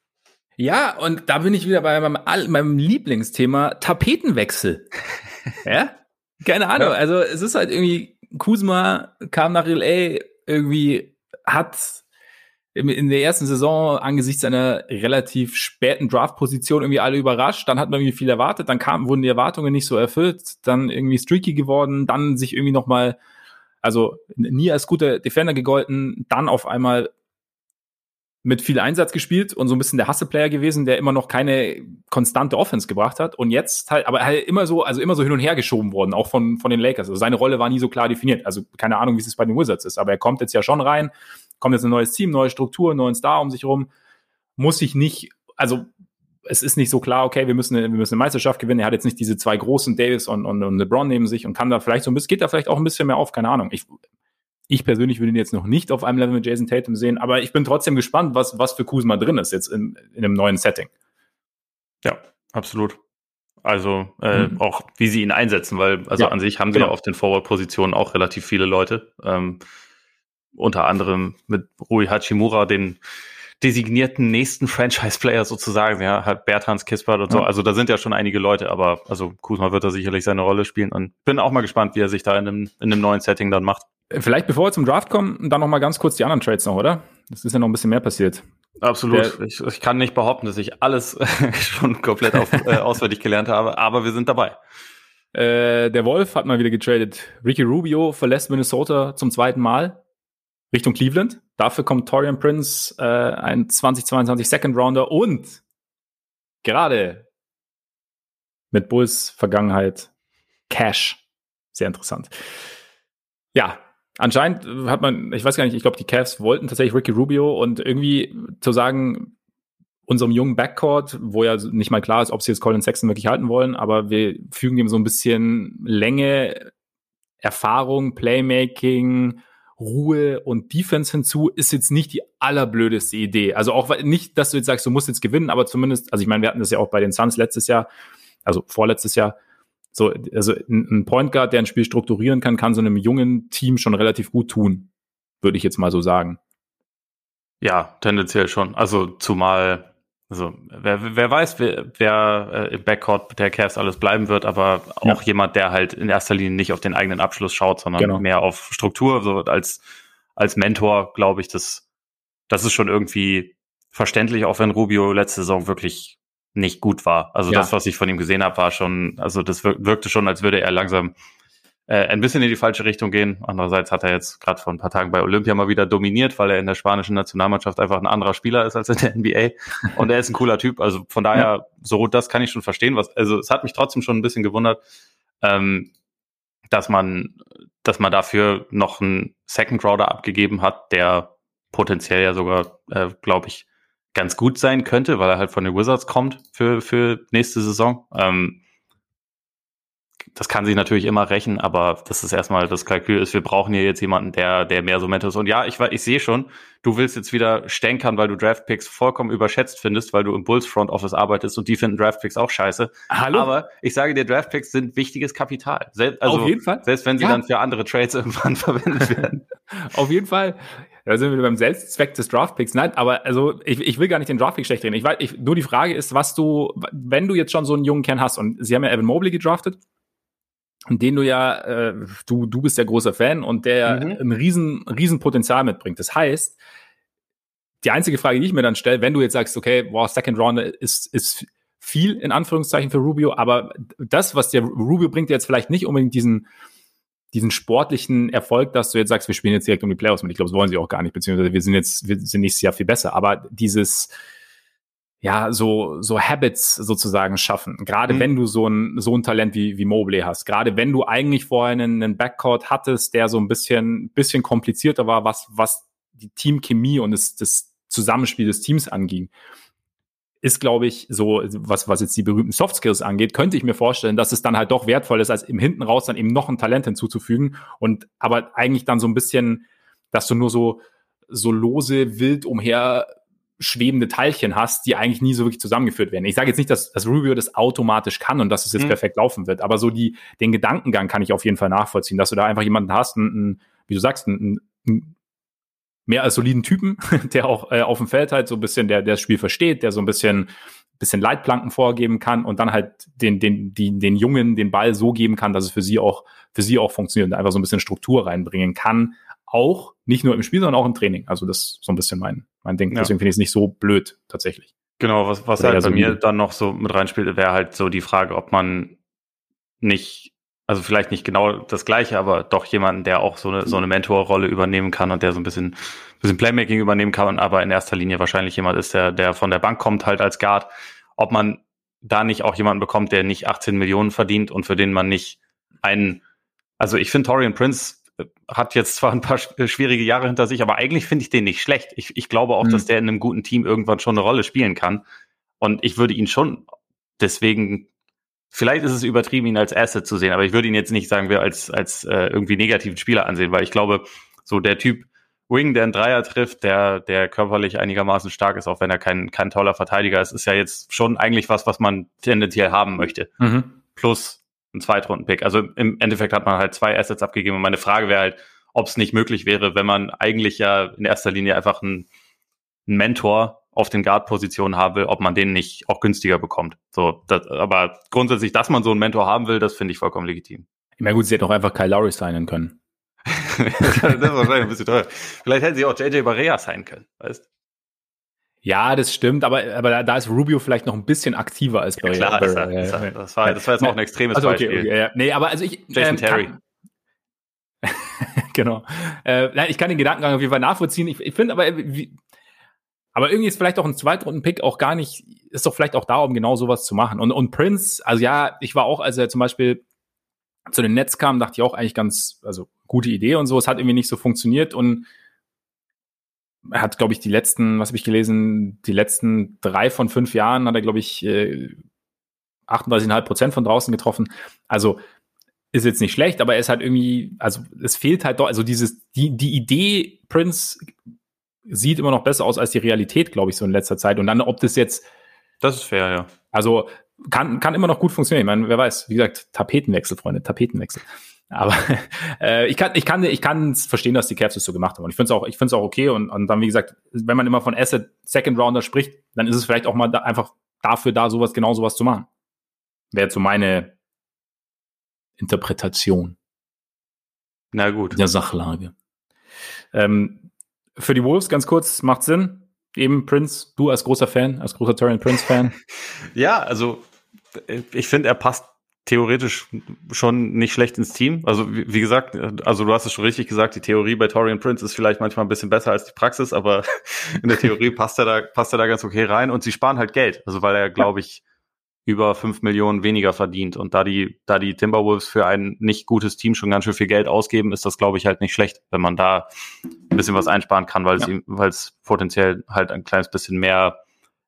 Ja, und da bin ich wieder bei meinem, meinem Lieblingsthema Tapetenwechsel. ja? Keine Ahnung. Ja. Also es ist halt irgendwie, Kuzma kam nach LA, irgendwie hat in der ersten Saison angesichts einer relativ späten Draft-Position irgendwie alle überrascht. Dann hat man irgendwie viel erwartet, dann kam, wurden die Erwartungen nicht so erfüllt, dann irgendwie streaky geworden, dann sich irgendwie noch mal, also nie als guter Defender gegolten, dann auf einmal mit viel Einsatz gespielt und so ein bisschen der Hasse-Player gewesen, der immer noch keine konstante Offense gebracht hat und jetzt halt, aber halt immer so, also immer so hin und her geschoben worden, auch von, von den Lakers. Also seine Rolle war nie so klar definiert. Also keine Ahnung, wie es bei den Wizards ist, aber er kommt jetzt ja schon rein, kommt jetzt ein neues Team, neue Struktur, neuen Star um sich rum, muss sich nicht, also es ist nicht so klar, okay, wir müssen, wir müssen eine Meisterschaft gewinnen. Er hat jetzt nicht diese zwei großen Davis und, und, und LeBron neben sich und kann da vielleicht so ein bisschen, geht da vielleicht auch ein bisschen mehr auf, keine Ahnung. Ich, ich persönlich würde ihn jetzt noch nicht auf einem Level mit Jason Tatum sehen, aber ich bin trotzdem gespannt, was, was für Kuzma drin ist jetzt in, in einem neuen Setting. Ja, absolut. Also äh, mhm. auch wie sie ihn einsetzen, weil also ja, an sich haben sie genau. ja auf den Forward-Positionen auch relativ viele Leute. Ähm, unter anderem mit Rui Hachimura, den designierten nächsten Franchise-Player sozusagen, ja, hat Bertans Kispert und so. Also da sind ja schon einige Leute, aber also Kuzma wird da sicherlich seine Rolle spielen und bin auch mal gespannt, wie er sich da in einem, in einem neuen Setting dann macht. Vielleicht bevor wir zum Draft kommen, dann noch mal ganz kurz die anderen Trades noch, oder? Das ist ja noch ein bisschen mehr passiert. Absolut. ich, ich, kann nicht behaupten, dass ich alles schon komplett auf, äh, auswendig gelernt habe, aber wir sind dabei. Äh, der Wolf hat mal wieder getradet. Ricky Rubio verlässt Minnesota zum zweiten Mal. Richtung Cleveland. Dafür kommt Torian Prince, äh, ein 2022 Second Rounder und gerade mit Bulls Vergangenheit Cash. Sehr interessant. Ja, anscheinend hat man, ich weiß gar nicht, ich glaube, die Cavs wollten tatsächlich Ricky Rubio und irgendwie zu sagen, unserem jungen Backcourt, wo ja nicht mal klar ist, ob sie jetzt Colin Sexton wirklich halten wollen, aber wir fügen ihm so ein bisschen Länge, Erfahrung, Playmaking, Ruhe und Defense hinzu, ist jetzt nicht die allerblödeste Idee. Also auch nicht, dass du jetzt sagst, du musst jetzt gewinnen, aber zumindest, also ich meine, wir hatten das ja auch bei den Suns letztes Jahr, also vorletztes Jahr, so, also ein Point Guard, der ein Spiel strukturieren kann, kann so einem jungen Team schon relativ gut tun, würde ich jetzt mal so sagen. Ja, tendenziell schon. Also zumal, also wer, wer weiß, wer, wer äh, im Backcourt der Cavs alles bleiben wird, aber auch ja. jemand, der halt in erster Linie nicht auf den eigenen Abschluss schaut, sondern genau. mehr auf Struktur, so als als Mentor, glaube ich, das das ist schon irgendwie verständlich, auch wenn Rubio letzte Saison wirklich nicht gut war. Also ja. das, was ich von ihm gesehen habe, war schon, also das wirkte schon, als würde er langsam äh, ein bisschen in die falsche Richtung gehen. Andererseits hat er jetzt gerade vor ein paar Tagen bei Olympia mal wieder dominiert, weil er in der spanischen Nationalmannschaft einfach ein anderer Spieler ist als in der NBA. Und er ist ein cooler Typ. Also von daher, so das kann ich schon verstehen. Was, also es hat mich trotzdem schon ein bisschen gewundert, ähm, dass man, dass man dafür noch einen Second Rounder abgegeben hat, der potenziell ja sogar, äh, glaube ich, ganz gut sein könnte, weil er halt von den Wizards kommt für, für nächste Saison. Ähm, das kann sich natürlich immer rächen, aber das ist erstmal das Kalkül ist, wir brauchen hier jetzt jemanden, der, der mehr so Mentor ist. Und ja, ich, ich sehe schon, du willst jetzt wieder stänkern, weil du Draftpicks vollkommen überschätzt findest, weil du im Bulls Front Office arbeitest und die finden Draftpicks auch scheiße. Hallo? Aber ich sage dir, Draftpicks sind wichtiges Kapital. Selbst, also, Auf jeden Fall. Selbst wenn sie ja. dann für andere Trades irgendwann verwendet werden. Auf jeden Fall. Da sind wir beim Selbstzweck des Draftpicks. Nein, aber also ich, ich will gar nicht den Draftpick schlecht reden. Ich weiß, ich, nur die Frage ist, was du, wenn du jetzt schon so einen jungen Kern hast und sie haben ja Evan Mobley gedraftet, den du ja, äh, du, du bist ja großer Fan und der mhm. ein riesen, riesen Potenzial mitbringt. Das heißt, die einzige Frage, die ich mir dann stelle, wenn du jetzt sagst, okay, boah, Second Round ist, ist viel in Anführungszeichen für Rubio, aber das, was der Rubio bringt, jetzt vielleicht nicht unbedingt diesen, diesen sportlichen Erfolg, dass du jetzt sagst, wir spielen jetzt direkt um die Playoffs mit. Ich glaube, das wollen sie auch gar nicht, beziehungsweise wir sind jetzt, wir sind nächstes Jahr viel besser. Aber dieses, ja, so, so Habits sozusagen schaffen. Gerade mhm. wenn du so ein, so ein Talent wie, wie Mobley hast. Gerade wenn du eigentlich vorher einen, einen Backcourt hattest, der so ein bisschen, bisschen komplizierter war, was, was die Teamchemie und das, das Zusammenspiel des Teams anging ist, glaube ich, so, was, was jetzt die berühmten Soft Skills angeht, könnte ich mir vorstellen, dass es dann halt doch wertvoll ist, als im Hinten raus dann eben noch ein Talent hinzuzufügen und aber eigentlich dann so ein bisschen, dass du nur so, so lose, wild umher schwebende Teilchen hast, die eigentlich nie so wirklich zusammengeführt werden. Ich sage jetzt nicht, dass, dass Rubio das automatisch kann und dass es jetzt mhm. perfekt laufen wird, aber so die, den Gedankengang kann ich auf jeden Fall nachvollziehen, dass du da einfach jemanden hast, einen, wie du sagst, einen, einen mehr als soliden Typen, der auch äh, auf dem Feld halt so ein bisschen, der, der das Spiel versteht, der so ein bisschen, bisschen Leitplanken vorgeben kann und dann halt den, den, die, den Jungen den Ball so geben kann, dass es für sie auch, für sie auch funktioniert und einfach so ein bisschen Struktur reinbringen kann. Auch nicht nur im Spiel, sondern auch im Training. Also das ist so ein bisschen mein, mein Ding. Ja. Deswegen finde ich es nicht so blöd, tatsächlich. Genau, was, was halt bei mir dann noch so mit reinspielt, wäre halt so die Frage, ob man nicht also vielleicht nicht genau das gleiche, aber doch jemanden, der auch so eine, so eine Mentorrolle übernehmen kann und der so ein bisschen, bisschen Playmaking übernehmen kann, aber in erster Linie wahrscheinlich jemand ist, der, der von der Bank kommt halt als Guard. Ob man da nicht auch jemanden bekommt, der nicht 18 Millionen verdient und für den man nicht einen, also ich finde Torian Prince hat jetzt zwar ein paar schwierige Jahre hinter sich, aber eigentlich finde ich den nicht schlecht. Ich, ich glaube auch, mhm. dass der in einem guten Team irgendwann schon eine Rolle spielen kann. Und ich würde ihn schon deswegen Vielleicht ist es übertrieben, ihn als Asset zu sehen, aber ich würde ihn jetzt nicht, sagen wir, als, als äh, irgendwie negativen Spieler ansehen, weil ich glaube, so der Typ Wing, der einen Dreier trifft, der, der körperlich einigermaßen stark ist, auch wenn er kein, kein toller Verteidiger ist, ist ja jetzt schon eigentlich was, was man tendenziell haben möchte. Mhm. Plus ein Zweitrunden-Pick. Also im Endeffekt hat man halt zwei Assets abgegeben und meine Frage wäre halt, ob es nicht möglich wäre, wenn man eigentlich ja in erster Linie einfach einen, einen Mentor auf den Guard-Positionen haben will, ob man den nicht auch günstiger bekommt. So, das, aber grundsätzlich, dass man so einen Mentor haben will, das finde ich vollkommen legitim. Ich meine, gut, sie hätten auch einfach Kyle Lowry signen können. das ist wahrscheinlich ein bisschen teuer. Vielleicht hätten sie auch JJ Barea sein können, weißt ja, das stimmt, aber, aber da ist Rubio vielleicht noch ein bisschen aktiver als Barea. Ja, klar, das, das, das, war, das war jetzt auch ein extremes also, okay, Beispiel. Okay, ja. Nee, aber also ich. Jason ähm, Terry. genau. Äh, ich kann den Gedankengang auf jeden Fall nachvollziehen. Ich, ich finde aber, wie, aber irgendwie ist vielleicht auch ein Zweitrunden-Pick auch gar nicht, ist doch vielleicht auch da, um genau sowas zu machen. Und, und Prince, also ja, ich war auch, als er zum Beispiel zu den Nets kam, dachte ich auch eigentlich ganz, also gute Idee und so. Es hat irgendwie nicht so funktioniert und er hat, glaube ich, die letzten, was habe ich gelesen, die letzten drei von fünf Jahren hat er, glaube ich, 38,5 äh, Prozent von draußen getroffen. Also ist jetzt nicht schlecht, aber er ist halt irgendwie, also es fehlt halt doch, also dieses, die, die Idee Prince sieht immer noch besser aus als die Realität, glaube ich, so in letzter Zeit. Und dann, ob das jetzt. Das ist fair, ja. Also kann, kann immer noch gut funktionieren. Ich meine, wer weiß, wie gesagt, Tapetenwechsel, Freunde, Tapetenwechsel. Aber äh, ich kann, ich kann, ich kann verstehen, dass die Cavs das so gemacht haben. Und ich finde es auch, ich finde es auch okay. Und, und dann, wie gesagt, wenn man immer von Asset Second Rounder spricht, dann ist es vielleicht auch mal da, einfach dafür da, sowas, genau sowas zu machen. Wäre so meine Interpretation. Na gut. Der Sachlage. Ähm, für die Wolves ganz kurz, macht Sinn. Eben Prince, du als großer Fan, als großer Torian Prince Fan. ja, also ich finde, er passt theoretisch schon nicht schlecht ins Team. Also wie, wie, gesagt, also du hast es schon richtig gesagt, die Theorie bei Torian Prince ist vielleicht manchmal ein bisschen besser als die Praxis, aber in der Theorie passt er da passt er da ganz okay rein und sie sparen halt Geld, also weil er glaube ich über fünf Millionen weniger verdient. Und da die, da die Timberwolves für ein nicht gutes Team schon ganz schön viel Geld ausgeben, ist das, glaube ich, halt nicht schlecht, wenn man da ein bisschen was einsparen kann, weil ja. es, weil es potenziell halt ein kleines bisschen mehr,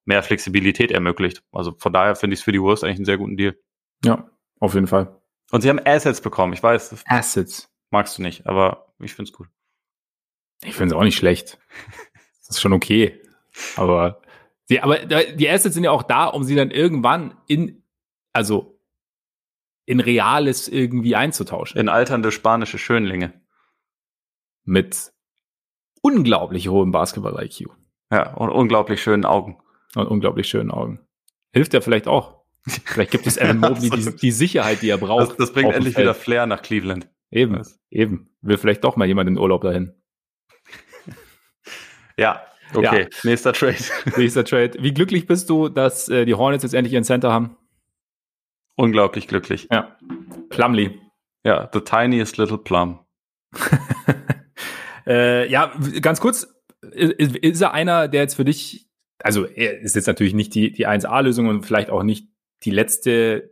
mehr Flexibilität ermöglicht. Also von daher finde ich es für die Wolves eigentlich einen sehr guten Deal. Ja, auf jeden Fall. Und sie haben Assets bekommen, ich weiß. Assets. Magst du nicht, aber ich finde es gut. Ich finde es auch nicht schlecht. Das ist schon okay. Aber die, aber die Assets sind ja auch da, um sie dann irgendwann in, also in Reales irgendwie einzutauschen. In alternde spanische Schönlinge. Mit unglaublich hohem Basketball-IQ. Ja, und unglaublich schönen Augen. Und unglaublich schönen Augen. Hilft ja vielleicht auch. Vielleicht gibt es Evan Mobley die, die, Sicherheit, die er braucht. Das, das bringt endlich wieder Flair nach Cleveland. Eben, Was? eben. Will vielleicht doch mal jemand in Urlaub dahin. ja, Okay, ja. nächster Trade. nächster Trade. Wie glücklich bist du, dass äh, die Hornets jetzt endlich ihren Center haben? Unglaublich glücklich. Ja. Plumley. Ja, the tiniest little plum. äh, ja, ganz kurz, ist, ist, er einer, der jetzt für dich, also er ist jetzt natürlich nicht die, die 1A-Lösung und vielleicht auch nicht die letzte,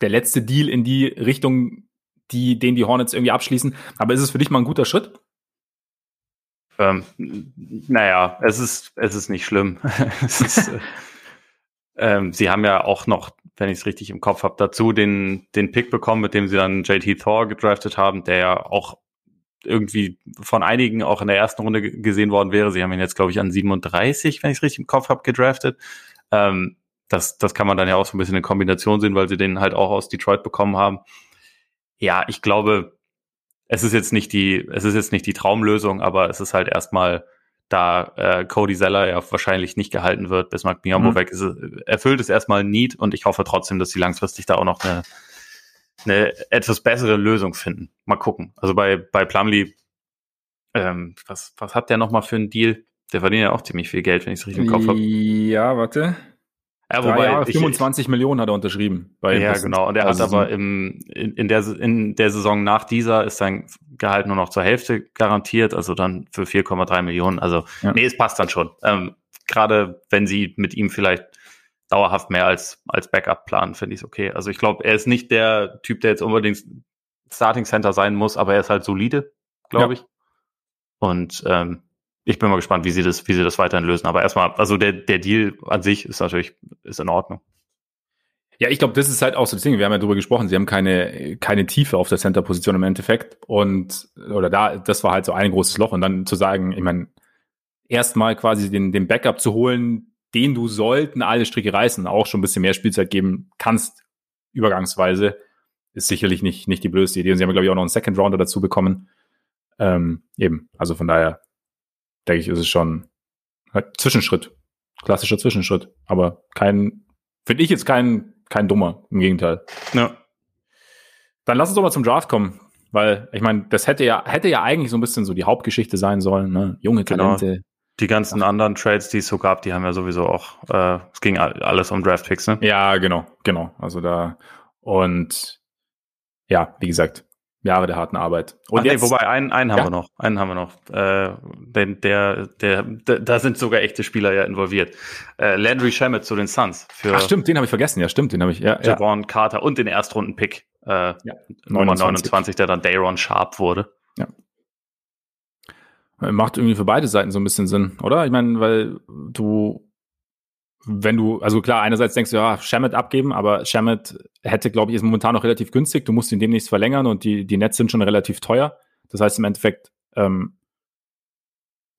der letzte Deal in die Richtung, die, den die Hornets irgendwie abschließen, aber ist es für dich mal ein guter Schritt? Ähm, naja, es ist, es ist nicht schlimm. ist, äh, ähm, sie haben ja auch noch, wenn ich es richtig im Kopf habe, dazu den, den Pick bekommen, mit dem sie dann JT Thor gedraftet haben, der ja auch irgendwie von einigen auch in der ersten Runde gesehen worden wäre. Sie haben ihn jetzt, glaube ich, an 37, wenn ich es richtig im Kopf habe, gedraftet. Ähm, das, das kann man dann ja auch so ein bisschen in Kombination sehen, weil sie den halt auch aus Detroit bekommen haben. Ja, ich glaube, es ist jetzt nicht die, es ist jetzt nicht die Traumlösung, aber es ist halt erstmal, da äh, Cody Zeller ja wahrscheinlich nicht gehalten wird, bis Mark Biombo mhm. weg ist, erfüllt es erstmal ein Need und ich hoffe trotzdem, dass sie langfristig da auch noch eine, eine etwas bessere Lösung finden. Mal gucken. Also bei, bei Plumlee, ähm, was, was hat der nochmal für einen Deal? Der verdient ja auch ziemlich viel Geld, wenn ich es richtig im Kopf habe. Ja, warte. Ja, wobei Jahre, 25 ich, Millionen hat er unterschrieben. Ja, Boston. genau. Und er also hat aber im, in, in, der, in der Saison nach dieser ist sein Gehalt nur noch zur Hälfte garantiert, also dann für 4,3 Millionen. Also, ja. nee, es passt dann schon. Ähm, Gerade wenn sie mit ihm vielleicht dauerhaft mehr als, als Backup planen, finde ich es okay. Also ich glaube, er ist nicht der Typ, der jetzt unbedingt Starting Center sein muss, aber er ist halt solide, glaube ja. ich. Und ähm, ich bin mal gespannt, wie sie das, wie sie das weiterhin lösen. Aber erstmal, also der, der Deal an sich ist natürlich, ist in Ordnung. Ja, ich glaube, das ist halt auch so das Ding. Wir haben ja darüber gesprochen. Sie haben keine, keine Tiefe auf der Center-Position im Endeffekt. Und, oder da, das war halt so ein großes Loch. Und dann zu sagen, ich meine, erstmal quasi den, den Backup zu holen, den du sollten alle Stricke reißen, auch schon ein bisschen mehr Spielzeit geben kannst, übergangsweise, ist sicherlich nicht, nicht die blödste Idee. Und sie haben, glaube ich, auch noch einen Second Rounder dazu bekommen. Ähm, eben, also von daher denke ich, ist es schon halt Zwischenschritt. Klassischer Zwischenschritt. Aber kein, finde ich jetzt kein, kein dummer. Im Gegenteil. Ja. Dann lass uns doch mal zum Draft kommen. Weil, ich meine, das hätte ja, hätte ja eigentlich so ein bisschen so die Hauptgeschichte sein sollen, ne? Junge genau. Talente. Genau. Die ganzen Ach. anderen Trades, die es so gab, die haben ja sowieso auch, äh, es ging alles um Draft-Picks, ne? Ja, genau, genau. Also da, und ja, wie gesagt, Jahre der harten Arbeit. Und Ach, jetzt, nee, wobei einen, einen haben ja. wir noch, einen haben wir noch. Äh, denn der, der, der, da sind sogar echte Spieler ja involviert. Äh, Landry Shamet zu den Suns für. Ach stimmt, den habe ich vergessen. Ja, stimmt, den habe ich. Ja, Javon ja. Carter und den Erstrunden-Pick äh, ja. Nummer 29, der dann Dayron Sharp wurde. Ja. Macht irgendwie für beide Seiten so ein bisschen Sinn, oder? Ich meine, weil du wenn du, also klar, einerseits denkst du, ja, Shamit abgeben, aber Shamit hätte, glaube ich, ist momentan noch relativ günstig. Du musst ihn demnächst verlängern und die, die Nets sind schon relativ teuer. Das heißt im Endeffekt, ähm,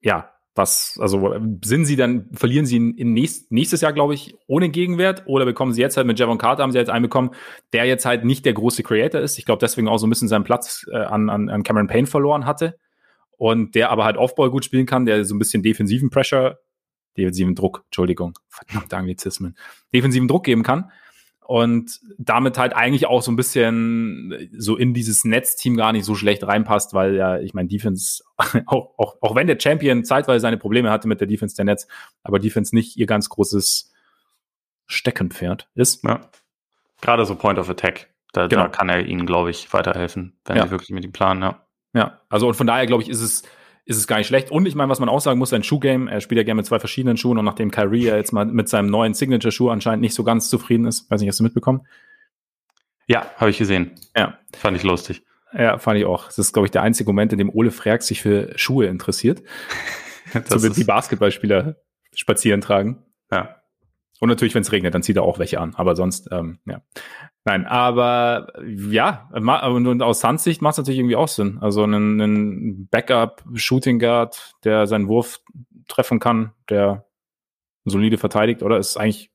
ja, was, also sind sie dann, verlieren sie in nächst, nächstes Jahr, glaube ich, ohne Gegenwert oder bekommen sie jetzt halt mit Javon Carter, haben sie jetzt einen bekommen, der jetzt halt nicht der große Creator ist. Ich glaube, deswegen auch so ein bisschen seinen Platz äh, an, an, an Cameron Payne verloren hatte. Und der aber halt Offball gut spielen kann, der so ein bisschen defensiven Pressure, defensiven Druck, Entschuldigung, verdammte Anglizismen, defensiven Druck geben kann und damit halt eigentlich auch so ein bisschen so in dieses Netzteam gar nicht so schlecht reinpasst, weil ja, ich meine, Defense, auch, auch, auch wenn der Champion zeitweise seine Probleme hatte mit der Defense der Netz, aber Defense nicht ihr ganz großes Steckenpferd ist. Ja. Gerade so Point of Attack, da, genau. da kann er ihnen, glaube ich, weiterhelfen, wenn ja. sie wirklich mit ihm planen, ja. Ja, also und von daher, glaube ich, ist es, ist es gar nicht schlecht. Und ich meine, was man auch sagen muss, sein Schuhgame, er spielt ja gerne mit zwei verschiedenen Schuhen und nachdem Kyrie ja jetzt mal mit seinem neuen Signature-Schuh anscheinend nicht so ganz zufrieden ist, weiß nicht, hast du mitbekommen? Ja, habe ich gesehen. Ja. Fand ich lustig. Ja, fand ich auch. Das ist, glaube ich, der einzige Moment, in dem Ole Frerk sich für Schuhe interessiert. so wird die Basketballspieler spazieren tragen. Ja. Und natürlich, wenn es regnet, dann zieht er auch welche an. Aber sonst, ähm, ja. Nein, aber ja, und, und aus Suns Sicht macht es natürlich irgendwie auch Sinn. Also einen, einen Backup-Shooting Guard, der seinen Wurf treffen kann, der solide verteidigt, oder ist eigentlich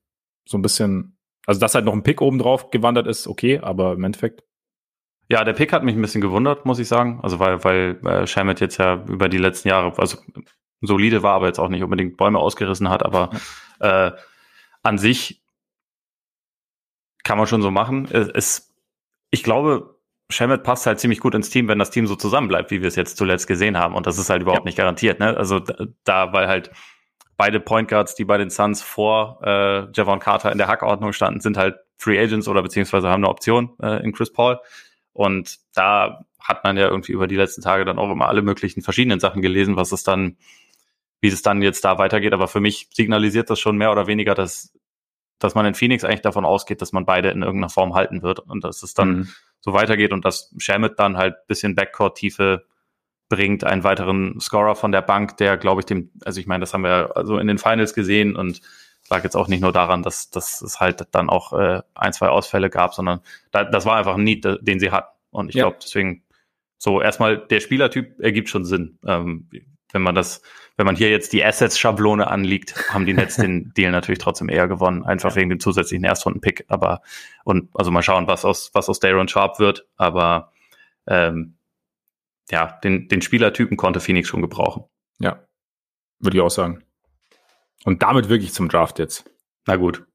so ein bisschen, also dass halt noch ein Pick oben drauf gewandert ist, okay, aber im Endeffekt. Ja, der Pick hat mich ein bisschen gewundert, muss ich sagen. Also weil, weil äh, Shamet jetzt ja über die letzten Jahre, also solide war, aber jetzt auch nicht unbedingt Bäume ausgerissen hat, aber äh, an sich kann man schon so machen. Es, ich glaube, Shemet passt halt ziemlich gut ins Team, wenn das Team so zusammenbleibt, wie wir es jetzt zuletzt gesehen haben. Und das ist halt überhaupt ja. nicht garantiert. Ne? Also da, weil halt beide Point Guards, die bei den Suns vor äh, Javon Carter in der Hackordnung standen, sind halt Free Agents oder beziehungsweise haben eine Option äh, in Chris Paul. Und da hat man ja irgendwie über die letzten Tage dann auch immer alle möglichen verschiedenen Sachen gelesen, was es dann wie es dann jetzt da weitergeht. Aber für mich signalisiert das schon mehr oder weniger, dass, dass man in Phoenix eigentlich davon ausgeht, dass man beide in irgendeiner Form halten wird und dass es dann mhm. so weitergeht und dass Shamit dann halt bisschen Backcourt-Tiefe bringt, einen weiteren Scorer von der Bank, der, glaube ich, dem, also ich meine, das haben wir also in den Finals gesehen und lag jetzt auch nicht nur daran, dass, dass es halt dann auch äh, ein, zwei Ausfälle gab, sondern da, das war einfach ein Need, den sie hatten. Und ich ja. glaube, deswegen so erstmal der Spielertyp ergibt schon Sinn. Ähm, wenn man das, wenn man hier jetzt die Assets-Schablone anliegt, haben die Nets den Deal natürlich trotzdem eher gewonnen, einfach wegen dem zusätzlichen Erstrunden-Pick. Aber und also mal schauen, was aus was aus Daron Sharp wird. Aber ähm, ja, den den Spielertypen konnte Phoenix schon gebrauchen. Ja, würde ich auch sagen. Und damit wirklich zum Draft jetzt. Na gut.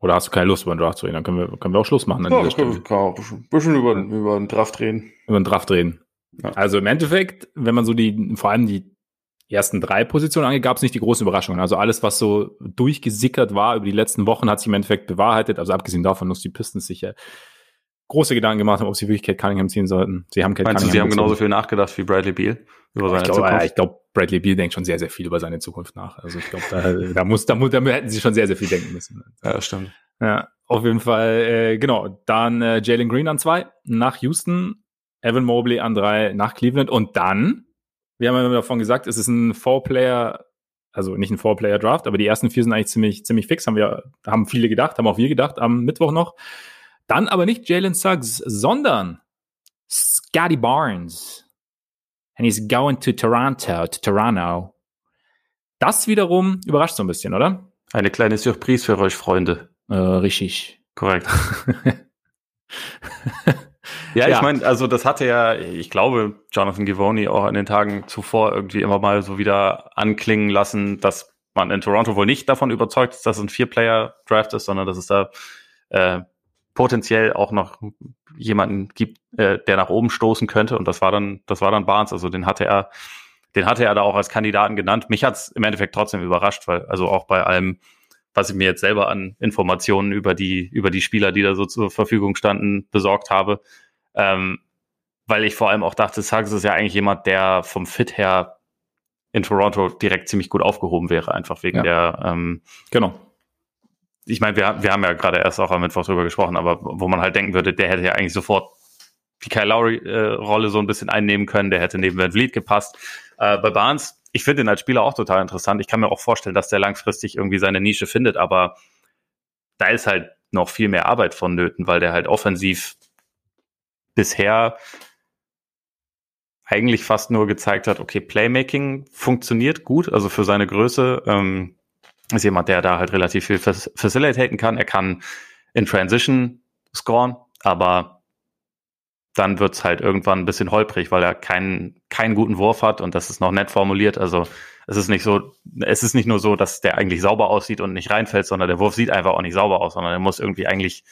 Oder hast du keine Lust über den Draft zu reden? Dann können wir, können wir auch Schluss machen. An ja, dieser können, wir auch ein bisschen über, über den Draft reden. Über den Draft reden. Also im Endeffekt, wenn man so die, vor allem die ersten drei Positionen angeht, gab es nicht die großen Überraschungen. Also alles, was so durchgesickert war über die letzten Wochen, hat sich im Endeffekt bewahrheitet. Also abgesehen davon, dass die Pistons sich ja große Gedanken gemacht haben, ob sie wirklich Kate Cunningham ziehen sollten. Sie haben Kate Meinst Cunningham. Du, sie haben genauso viel nachgedacht wie Bradley Beal über seine ich glaub, Zukunft? Ja, ich glaube, Bradley Beal denkt schon sehr, sehr viel über seine Zukunft nach. Also ich glaube, da, da muss, da, da hätten sie schon sehr, sehr viel denken müssen. Ja, das stimmt. Ja, auf jeden Fall, äh, genau. Dann äh, Jalen Green an zwei nach Houston, Evan Mobley an drei nach Cleveland und dann, wir haben ja davon gesagt, es ist ein Four-Player, also nicht ein Four-Player-Draft, aber die ersten vier sind eigentlich ziemlich, ziemlich fix, haben wir, haben viele gedacht, haben auch wir gedacht am Mittwoch noch. Dann aber nicht Jalen Suggs, sondern Scotty Barnes. And he's going to Toronto, to Toronto. Das wiederum überrascht so ein bisschen, oder? Eine kleine Surprise für euch, Freunde. Äh, richtig. Korrekt. ja, ja, ich meine, also das hatte ja, ich glaube, Jonathan Givoni auch in den Tagen zuvor irgendwie immer mal so wieder anklingen lassen, dass man in Toronto wohl nicht davon überzeugt ist, dass es ein Vier-Player-Draft ist, sondern dass es da äh, potenziell auch noch jemanden gibt, äh, der nach oben stoßen könnte. Und das war dann, das war dann Barnes. Also den hatte er, den hatte er da auch als Kandidaten genannt. Mich hat's im Endeffekt trotzdem überrascht, weil also auch bei allem was ich mir jetzt selber an Informationen über die, über die Spieler, die da so zur Verfügung standen, besorgt habe. Ähm, weil ich vor allem auch dachte, Suggs ist ja eigentlich jemand, der vom Fit her in Toronto direkt ziemlich gut aufgehoben wäre, einfach wegen ja. der ähm, genau. Ich meine, wir, wir haben ja gerade erst auch am Mittwoch drüber gesprochen, aber wo man halt denken würde, der hätte ja eigentlich sofort die Kyle Lowry-Rolle äh, so ein bisschen einnehmen können, der hätte neben Van Vliet gepasst. Äh, bei Barnes ich finde ihn als Spieler auch total interessant. Ich kann mir auch vorstellen, dass der langfristig irgendwie seine Nische findet, aber da ist halt noch viel mehr Arbeit vonnöten, weil der halt offensiv bisher eigentlich fast nur gezeigt hat, okay, Playmaking funktioniert gut, also für seine Größe ähm, ist jemand, der da halt relativ viel facilitaten kann. Er kann in Transition scoren, aber dann wird's halt irgendwann ein bisschen holprig, weil er keinen, keinen guten Wurf hat und das ist noch nett formuliert. Also es ist nicht so, es ist nicht nur so, dass der eigentlich sauber aussieht und nicht reinfällt, sondern der Wurf sieht einfach auch nicht sauber aus, sondern er muss irgendwie eigentlich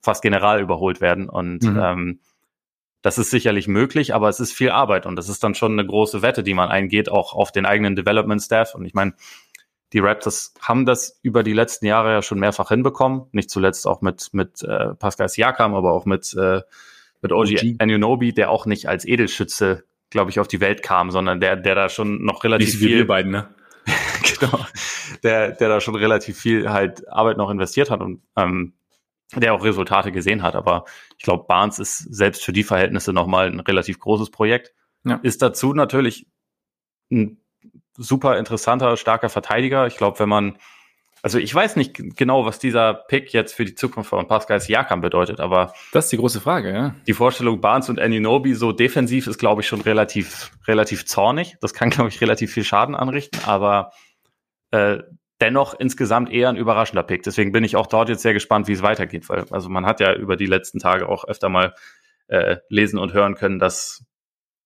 fast general überholt werden. Und mhm. ähm, das ist sicherlich möglich, aber es ist viel Arbeit und das ist dann schon eine große Wette, die man eingeht, auch auf den eigenen Development Staff. Und ich meine, die Raptors haben das über die letzten Jahre ja schon mehrfach hinbekommen, nicht zuletzt auch mit mit äh, Pascal Siakam, aber auch mit äh, mit OG. Anunobi, der auch nicht als Edelschütze, glaube ich, auf die Welt kam, sondern der der da schon noch relativ nicht viel wir beiden, ne? genau, der der da schon relativ viel halt Arbeit noch investiert hat und ähm, der auch Resultate gesehen hat. Aber ich glaube, Barnes ist selbst für die Verhältnisse nochmal ein relativ großes Projekt. Ja. Ist dazu natürlich ein super interessanter, starker Verteidiger. Ich glaube, wenn man, also ich weiß nicht genau, was dieser Pick jetzt für die Zukunft von Pascal Siakam bedeutet, aber das ist die große Frage, ja. Die Vorstellung Barnes und Aninobi so defensiv ist, glaube ich, schon relativ, relativ zornig. Das kann, glaube ich, relativ viel Schaden anrichten, aber äh, dennoch insgesamt eher ein überraschender Pick. Deswegen bin ich auch dort jetzt sehr gespannt, wie es weitergeht, weil also man hat ja über die letzten Tage auch öfter mal äh, lesen und hören können, dass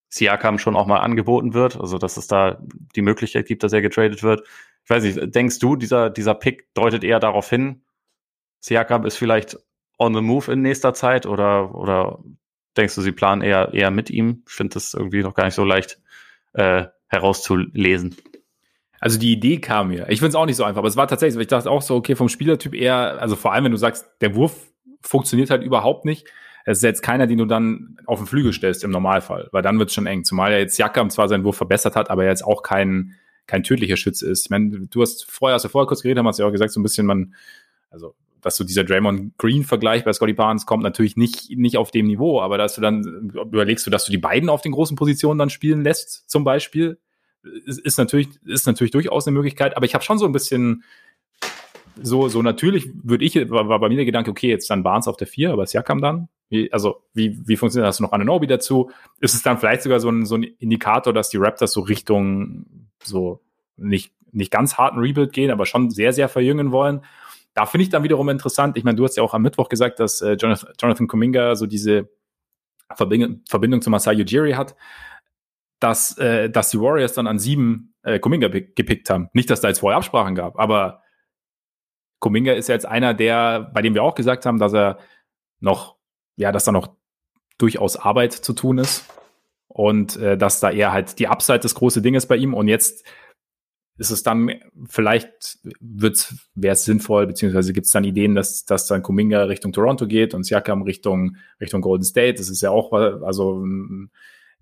Siakam schon auch mal angeboten wird, also dass es da die Möglichkeit gibt, dass er getradet wird. Ich weiß nicht, denkst du, dieser, dieser Pick deutet eher darauf hin, Siakam ist vielleicht on the move in nächster Zeit oder, oder denkst du, sie planen eher, eher mit ihm? Ich finde das irgendwie noch gar nicht so leicht äh, herauszulesen. Also die Idee kam mir. Ich finde es auch nicht so einfach, aber es war tatsächlich so. Ich dachte auch so, okay, vom Spielertyp eher, also vor allem, wenn du sagst, der Wurf funktioniert halt überhaupt nicht. Es ist jetzt keiner, den du dann auf den Flügel stellst im Normalfall, weil dann wird es schon eng. Zumal er jetzt Jakam zwar seinen Wurf verbessert hat, aber jetzt auch kein, kein tödlicher Schütze ist. Ich meine, du hast vorher, hast du vorher kurz geredet, haben hast ja auch gesagt, so ein bisschen man, also dass so dieser Draymond Green Vergleich bei Scotty Barnes kommt natürlich nicht nicht auf dem Niveau, aber dass du dann überlegst du, dass du die beiden auf den großen Positionen dann spielen lässt, zum Beispiel, ist, ist natürlich, ist natürlich durchaus eine Möglichkeit, aber ich habe schon so ein bisschen so, so natürlich würde ich, war, war bei mir der Gedanke, okay, jetzt dann Barnes auf der 4, aber Siakam dann. Wie, also, wie, wie funktioniert das? Noch Ananobi dazu? Ist es dann vielleicht sogar so ein, so ein Indikator, dass die Raptors so Richtung so nicht, nicht ganz harten Rebuild gehen, aber schon sehr, sehr verjüngen wollen? Da finde ich dann wiederum interessant. Ich meine, du hast ja auch am Mittwoch gesagt, dass äh, Jonathan, Jonathan so diese Verbindung, Verbindung zu Masai Ujiri hat dass, äh, dass die Warriors dann an sieben äh, Kuminga gepickt haben. Nicht, dass da jetzt vorher Absprachen gab, aber Kuminga ist ja jetzt einer, der, bei dem wir auch gesagt haben, dass er noch, ja, dass da noch durchaus Arbeit zu tun ist und äh, dass da eher halt die Upside das große Ding ist bei ihm und jetzt ist es dann, vielleicht wird's, wäre es sinnvoll, beziehungsweise gibt es dann Ideen, dass, dass dann Kuminga Richtung Toronto geht und Siakam Richtung, Richtung Golden State. Das ist ja auch, also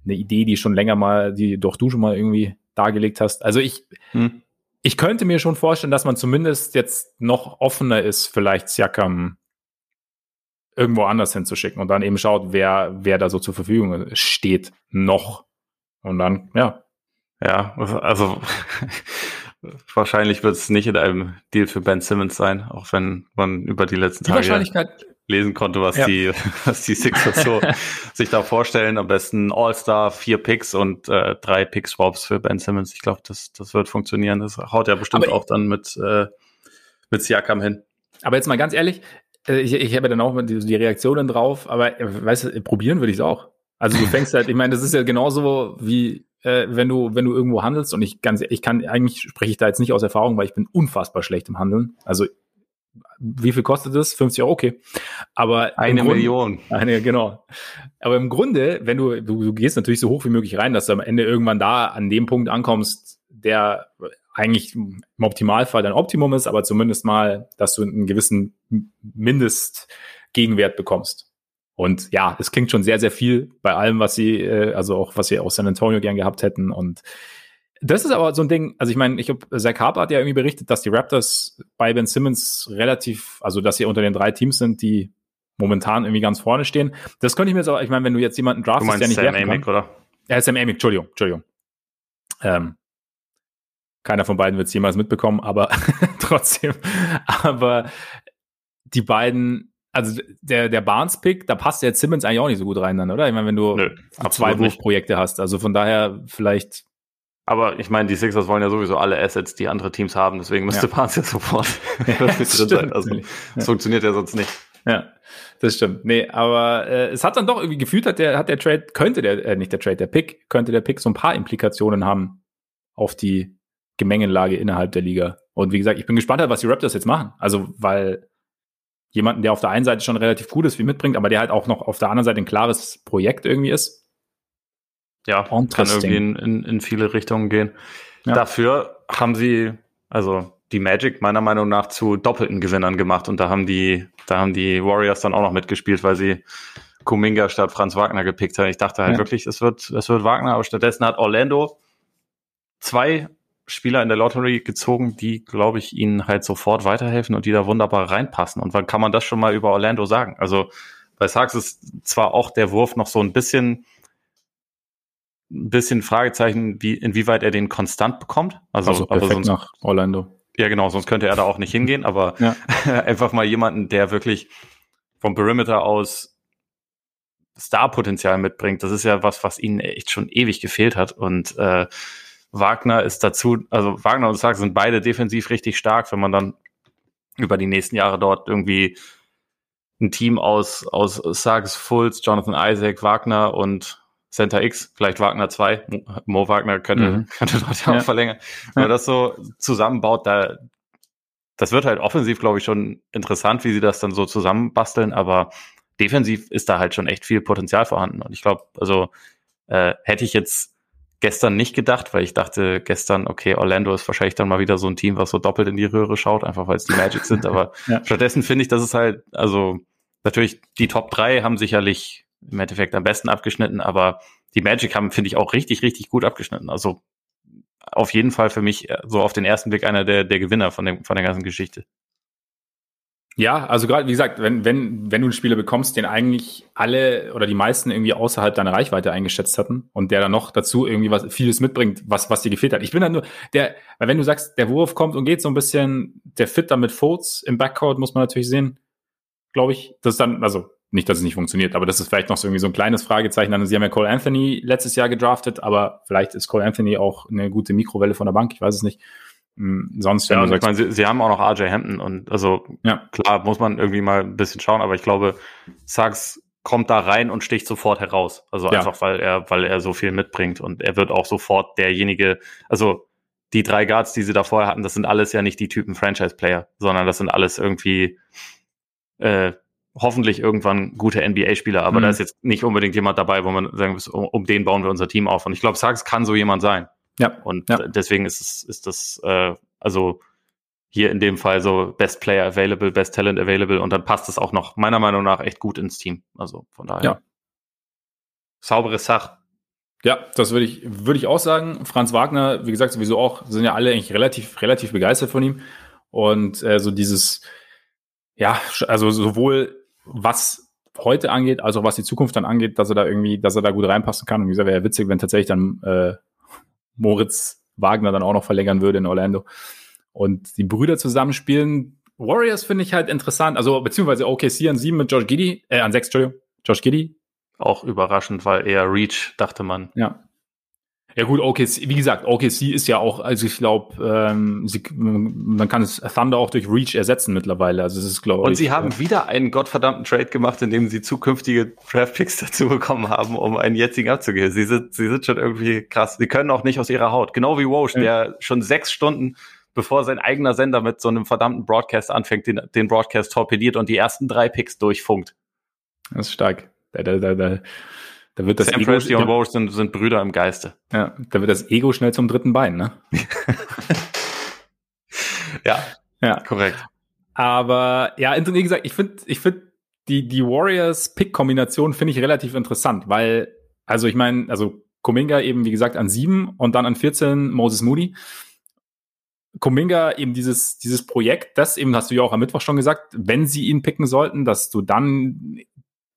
eine Idee, die schon länger mal, die doch du schon mal irgendwie dargelegt hast. Also ich, hm. ich könnte mir schon vorstellen, dass man zumindest jetzt noch offener ist, vielleicht Siakam irgendwo anders hinzuschicken und dann eben schaut, wer, wer da so zur Verfügung steht noch. Und dann, ja. Ja, also wahrscheinlich wird es nicht in einem Deal für Ben Simmons sein, auch wenn man über die letzten die Tage. Wahrscheinlichkeit lesen konnte, was ja. die, was die Sixers so sich da vorstellen. Am besten All-Star, vier Picks und äh, drei Pick-Swaps für Ben Simmons. Ich glaube, das, das wird funktionieren. Das haut ja bestimmt aber auch dann mit, äh, mit Siakam hin. Aber jetzt mal ganz ehrlich, äh, ich, ich habe dann auch die, die Reaktionen drauf, aber äh, weißt du, probieren würde ich es auch. Also du fängst halt, ich meine, das ist ja genauso wie äh, wenn du wenn du irgendwo handelst und ich ganz ich kann eigentlich spreche ich da jetzt nicht aus Erfahrung, weil ich bin unfassbar schlecht im Handeln. Also wie viel kostet das? 50 Euro, okay. Aber eine Grunde, Million. Eine, genau. Aber im Grunde, wenn du, du, du gehst natürlich so hoch wie möglich rein, dass du am Ende irgendwann da an dem Punkt ankommst, der eigentlich im Optimalfall dein Optimum ist, aber zumindest mal, dass du einen gewissen Mindestgegenwert bekommst. Und ja, es klingt schon sehr, sehr viel bei allem, was sie, äh, also auch was sie aus San Antonio gern gehabt hätten. Und das ist aber so ein Ding, also ich meine, ich habe Zach Harper hat ja irgendwie berichtet, dass die Raptors bei Ben Simmons relativ, also dass sie unter den drei Teams sind, die momentan irgendwie ganz vorne stehen. Das könnte ich mir jetzt aber, ich meine, wenn du jetzt jemanden draftest, der nicht Sam Amick, oder? Ja, Sam Amick, Entschuldigung, Entschuldigung. Ähm, Keiner von beiden wird es jemals mitbekommen, aber trotzdem. Aber die beiden, also der, der Barnes-Pick, da passt der Simmons eigentlich auch nicht so gut rein dann, oder? Ich meine, wenn du Nö, zwei Wurfprojekte hast. Also von daher vielleicht. Aber ich meine, die Sixers wollen ja sowieso alle Assets, die andere Teams haben, deswegen müsste Ja. Barnes ja sofort Ja, drin das sein. Also, natürlich. das funktioniert ja sonst nicht. Ja, das stimmt. Nee, aber äh, es hat dann doch irgendwie gefühlt, hat der, hat der Trade, könnte der, äh, nicht der Trade, der Pick, könnte der Pick so ein paar Implikationen haben auf die Gemengenlage innerhalb der Liga. Und wie gesagt, ich bin gespannt, was die Raptors jetzt machen. Also, weil jemanden, der auf der einen Seite schon relativ gut ist, viel mitbringt, aber der halt auch noch auf der anderen Seite ein klares Projekt irgendwie ist. Ja, kann irgendwie in, in, in viele Richtungen gehen. Ja. Dafür haben sie, also die Magic meiner Meinung nach zu doppelten Gewinnern gemacht und da haben die, da haben die Warriors dann auch noch mitgespielt, weil sie Kuminga statt Franz Wagner gepickt haben. Ich dachte halt Ja. wirklich, es wird, es wird Wagner, aber stattdessen hat Orlando zwei Spieler in der Lottery gezogen, die, glaube ich, ihnen halt sofort weiterhelfen und die da wunderbar reinpassen. Und wann kann man das schon mal über Orlando sagen? Also bei Sachs ist zwar auch der Wurf noch so ein bisschen, ein bisschen Fragezeichen, wie, inwieweit er den konstant bekommt. Also, Also aber perfekt sonst, nach Orlando. ja genau, sonst könnte er da auch nicht hingehen, aber Ja. einfach mal jemanden, der wirklich vom Perimeter aus Star-Potenzial mitbringt. Das ist ja was, was ihnen echt schon ewig gefehlt hat. Und äh, Wagner ist dazu, also Wagner und Stark sind beide defensiv richtig stark, wenn man dann über die nächsten Jahre dort irgendwie ein Team aus, aus Sarkis Fultz, Jonathan Isaac, Wagner und Center X, vielleicht Wagner 2, Mo, Wagner könnte, Mhm. könnte dort ja Ja. auch verlängern. Wenn man das so zusammenbaut, da, das wird halt offensiv, glaube ich, schon interessant, wie sie das dann so zusammenbasteln, aber defensiv ist da halt schon echt viel Potenzial vorhanden. Und ich glaube, also äh, hätte ich jetzt gestern nicht gedacht, weil ich dachte gestern, okay, Orlando ist wahrscheinlich dann mal wieder so ein Team, was so doppelt in die Röhre schaut, einfach weil es die Magic sind. Aber Ja. stattdessen finde ich, dass es halt, also natürlich die Top 3 haben sicherlich im Endeffekt am besten abgeschnitten, aber die Magic haben, finde ich, auch richtig, richtig gut abgeschnitten. Also auf jeden Fall für mich äh, so auf den ersten Blick einer der, der Gewinner von, dem, von der ganzen Geschichte. Ja, also gerade, wie gesagt, wenn, wenn, wenn du einen Spieler bekommst, den eigentlich alle oder die meisten irgendwie außerhalb deiner Reichweite eingeschätzt hatten und der dann noch dazu irgendwie was vieles mitbringt, was, was dir gefehlt hat. Ich bin dann nur, der, weil wenn du sagst, der Wurf kommt und geht so ein bisschen, der Fit dann mit Fultz im Backcourt, muss man natürlich sehen, glaube ich. Das ist dann, also nicht, dass es nicht funktioniert, aber das ist vielleicht noch so irgendwie so ein kleines Fragezeichen. Dann, sie haben ja Cole Anthony letztes Jahr gedraftet, aber vielleicht ist Cole Anthony auch eine gute Mikrowelle von der Bank, ich weiß es nicht. Hm, Sonst, Ja, ich meine, sie, sie haben auch noch RJ Hampton und also ja, klar muss man irgendwie mal ein bisschen schauen, aber ich glaube, Sachs kommt da rein und sticht sofort heraus. Also Ja. einfach, weil er, weil er so viel mitbringt und er wird auch sofort derjenige, also die drei Guards, die sie da vorher hatten, das sind alles ja nicht die Typen Franchise-Player, sondern das sind alles irgendwie äh, hoffentlich irgendwann gute NBA-Spieler, aber Mhm. da ist jetzt nicht unbedingt jemand dabei, wo man sagen muss, um, um den bauen wir unser Team auf. Und ich glaube, Sachs kann so jemand sein. ja, Und Ja. deswegen ist es, ist das, äh, also hier in dem Fall so Best Player Available, Best Talent Available und dann passt es auch noch meiner Meinung nach echt gut ins Team. Also von daher. Ja. Saubere Sache. Ja, das würde ich, würde ich auch sagen. Franz Wagner, wie gesagt, sowieso auch, sind ja alle eigentlich relativ, relativ begeistert von ihm. Und äh, so dieses, ja, also sowohl was heute angeht, als auch was die Zukunft dann angeht, dass er da irgendwie, dass er da gut reinpassen kann. Und wie gesagt, wäre ja witzig, wenn tatsächlich dann äh, Moritz Wagner dann auch noch verlängern würde in Orlando. Und die Brüder zusammenspielen. Warriors finde ich halt interessant, also beziehungsweise OKC an sieben mit Josh Giddy, äh, an sechs, Entschuldigung, Josh Giddy, Auch überraschend, weil eher Reach, dachte man. Ja. Ja gut, OKC, wie gesagt, OKC ist ja auch, also ich glaube, ähm, sie- man kann es Thunder auch durch Reach ersetzen mittlerweile. Also es ist, glaube ich. Und sie haben äh, wieder einen gottverdammten Trade gemacht, in dem sie zukünftige Draftpicks dazu bekommen haben, um einen jetzigen abzugeben. Sie sind, sie sind schon irgendwie krass. Sie können auch nicht aus ihrer Haut. Genau wie Woj, Ja. der schon sechs Stunden bevor sein eigener Sender mit so einem verdammten Broadcast anfängt, den, den Broadcast torpediert und die ersten drei Picks durchfunkt. Das ist stark. Da, da, da, da, da wird das Sam Ego, Presti und sind, sind Brüder im Geiste. ja, da wird das Ego schnell zum dritten Bein, ne? Ja, Ja. korrekt. Aber ja, wie gesagt, ich finde, ich finde die, die Warriors-Pick-Kombination finde ich relativ interessant, weil, also ich meine, also Kuminga eben, wie gesagt, an sieben und dann an 14 Moses Moody. Kuminga eben dieses, dieses Projekt, das eben hast du ja auch am Mittwoch schon gesagt, wenn sie ihn picken sollten, dass du dann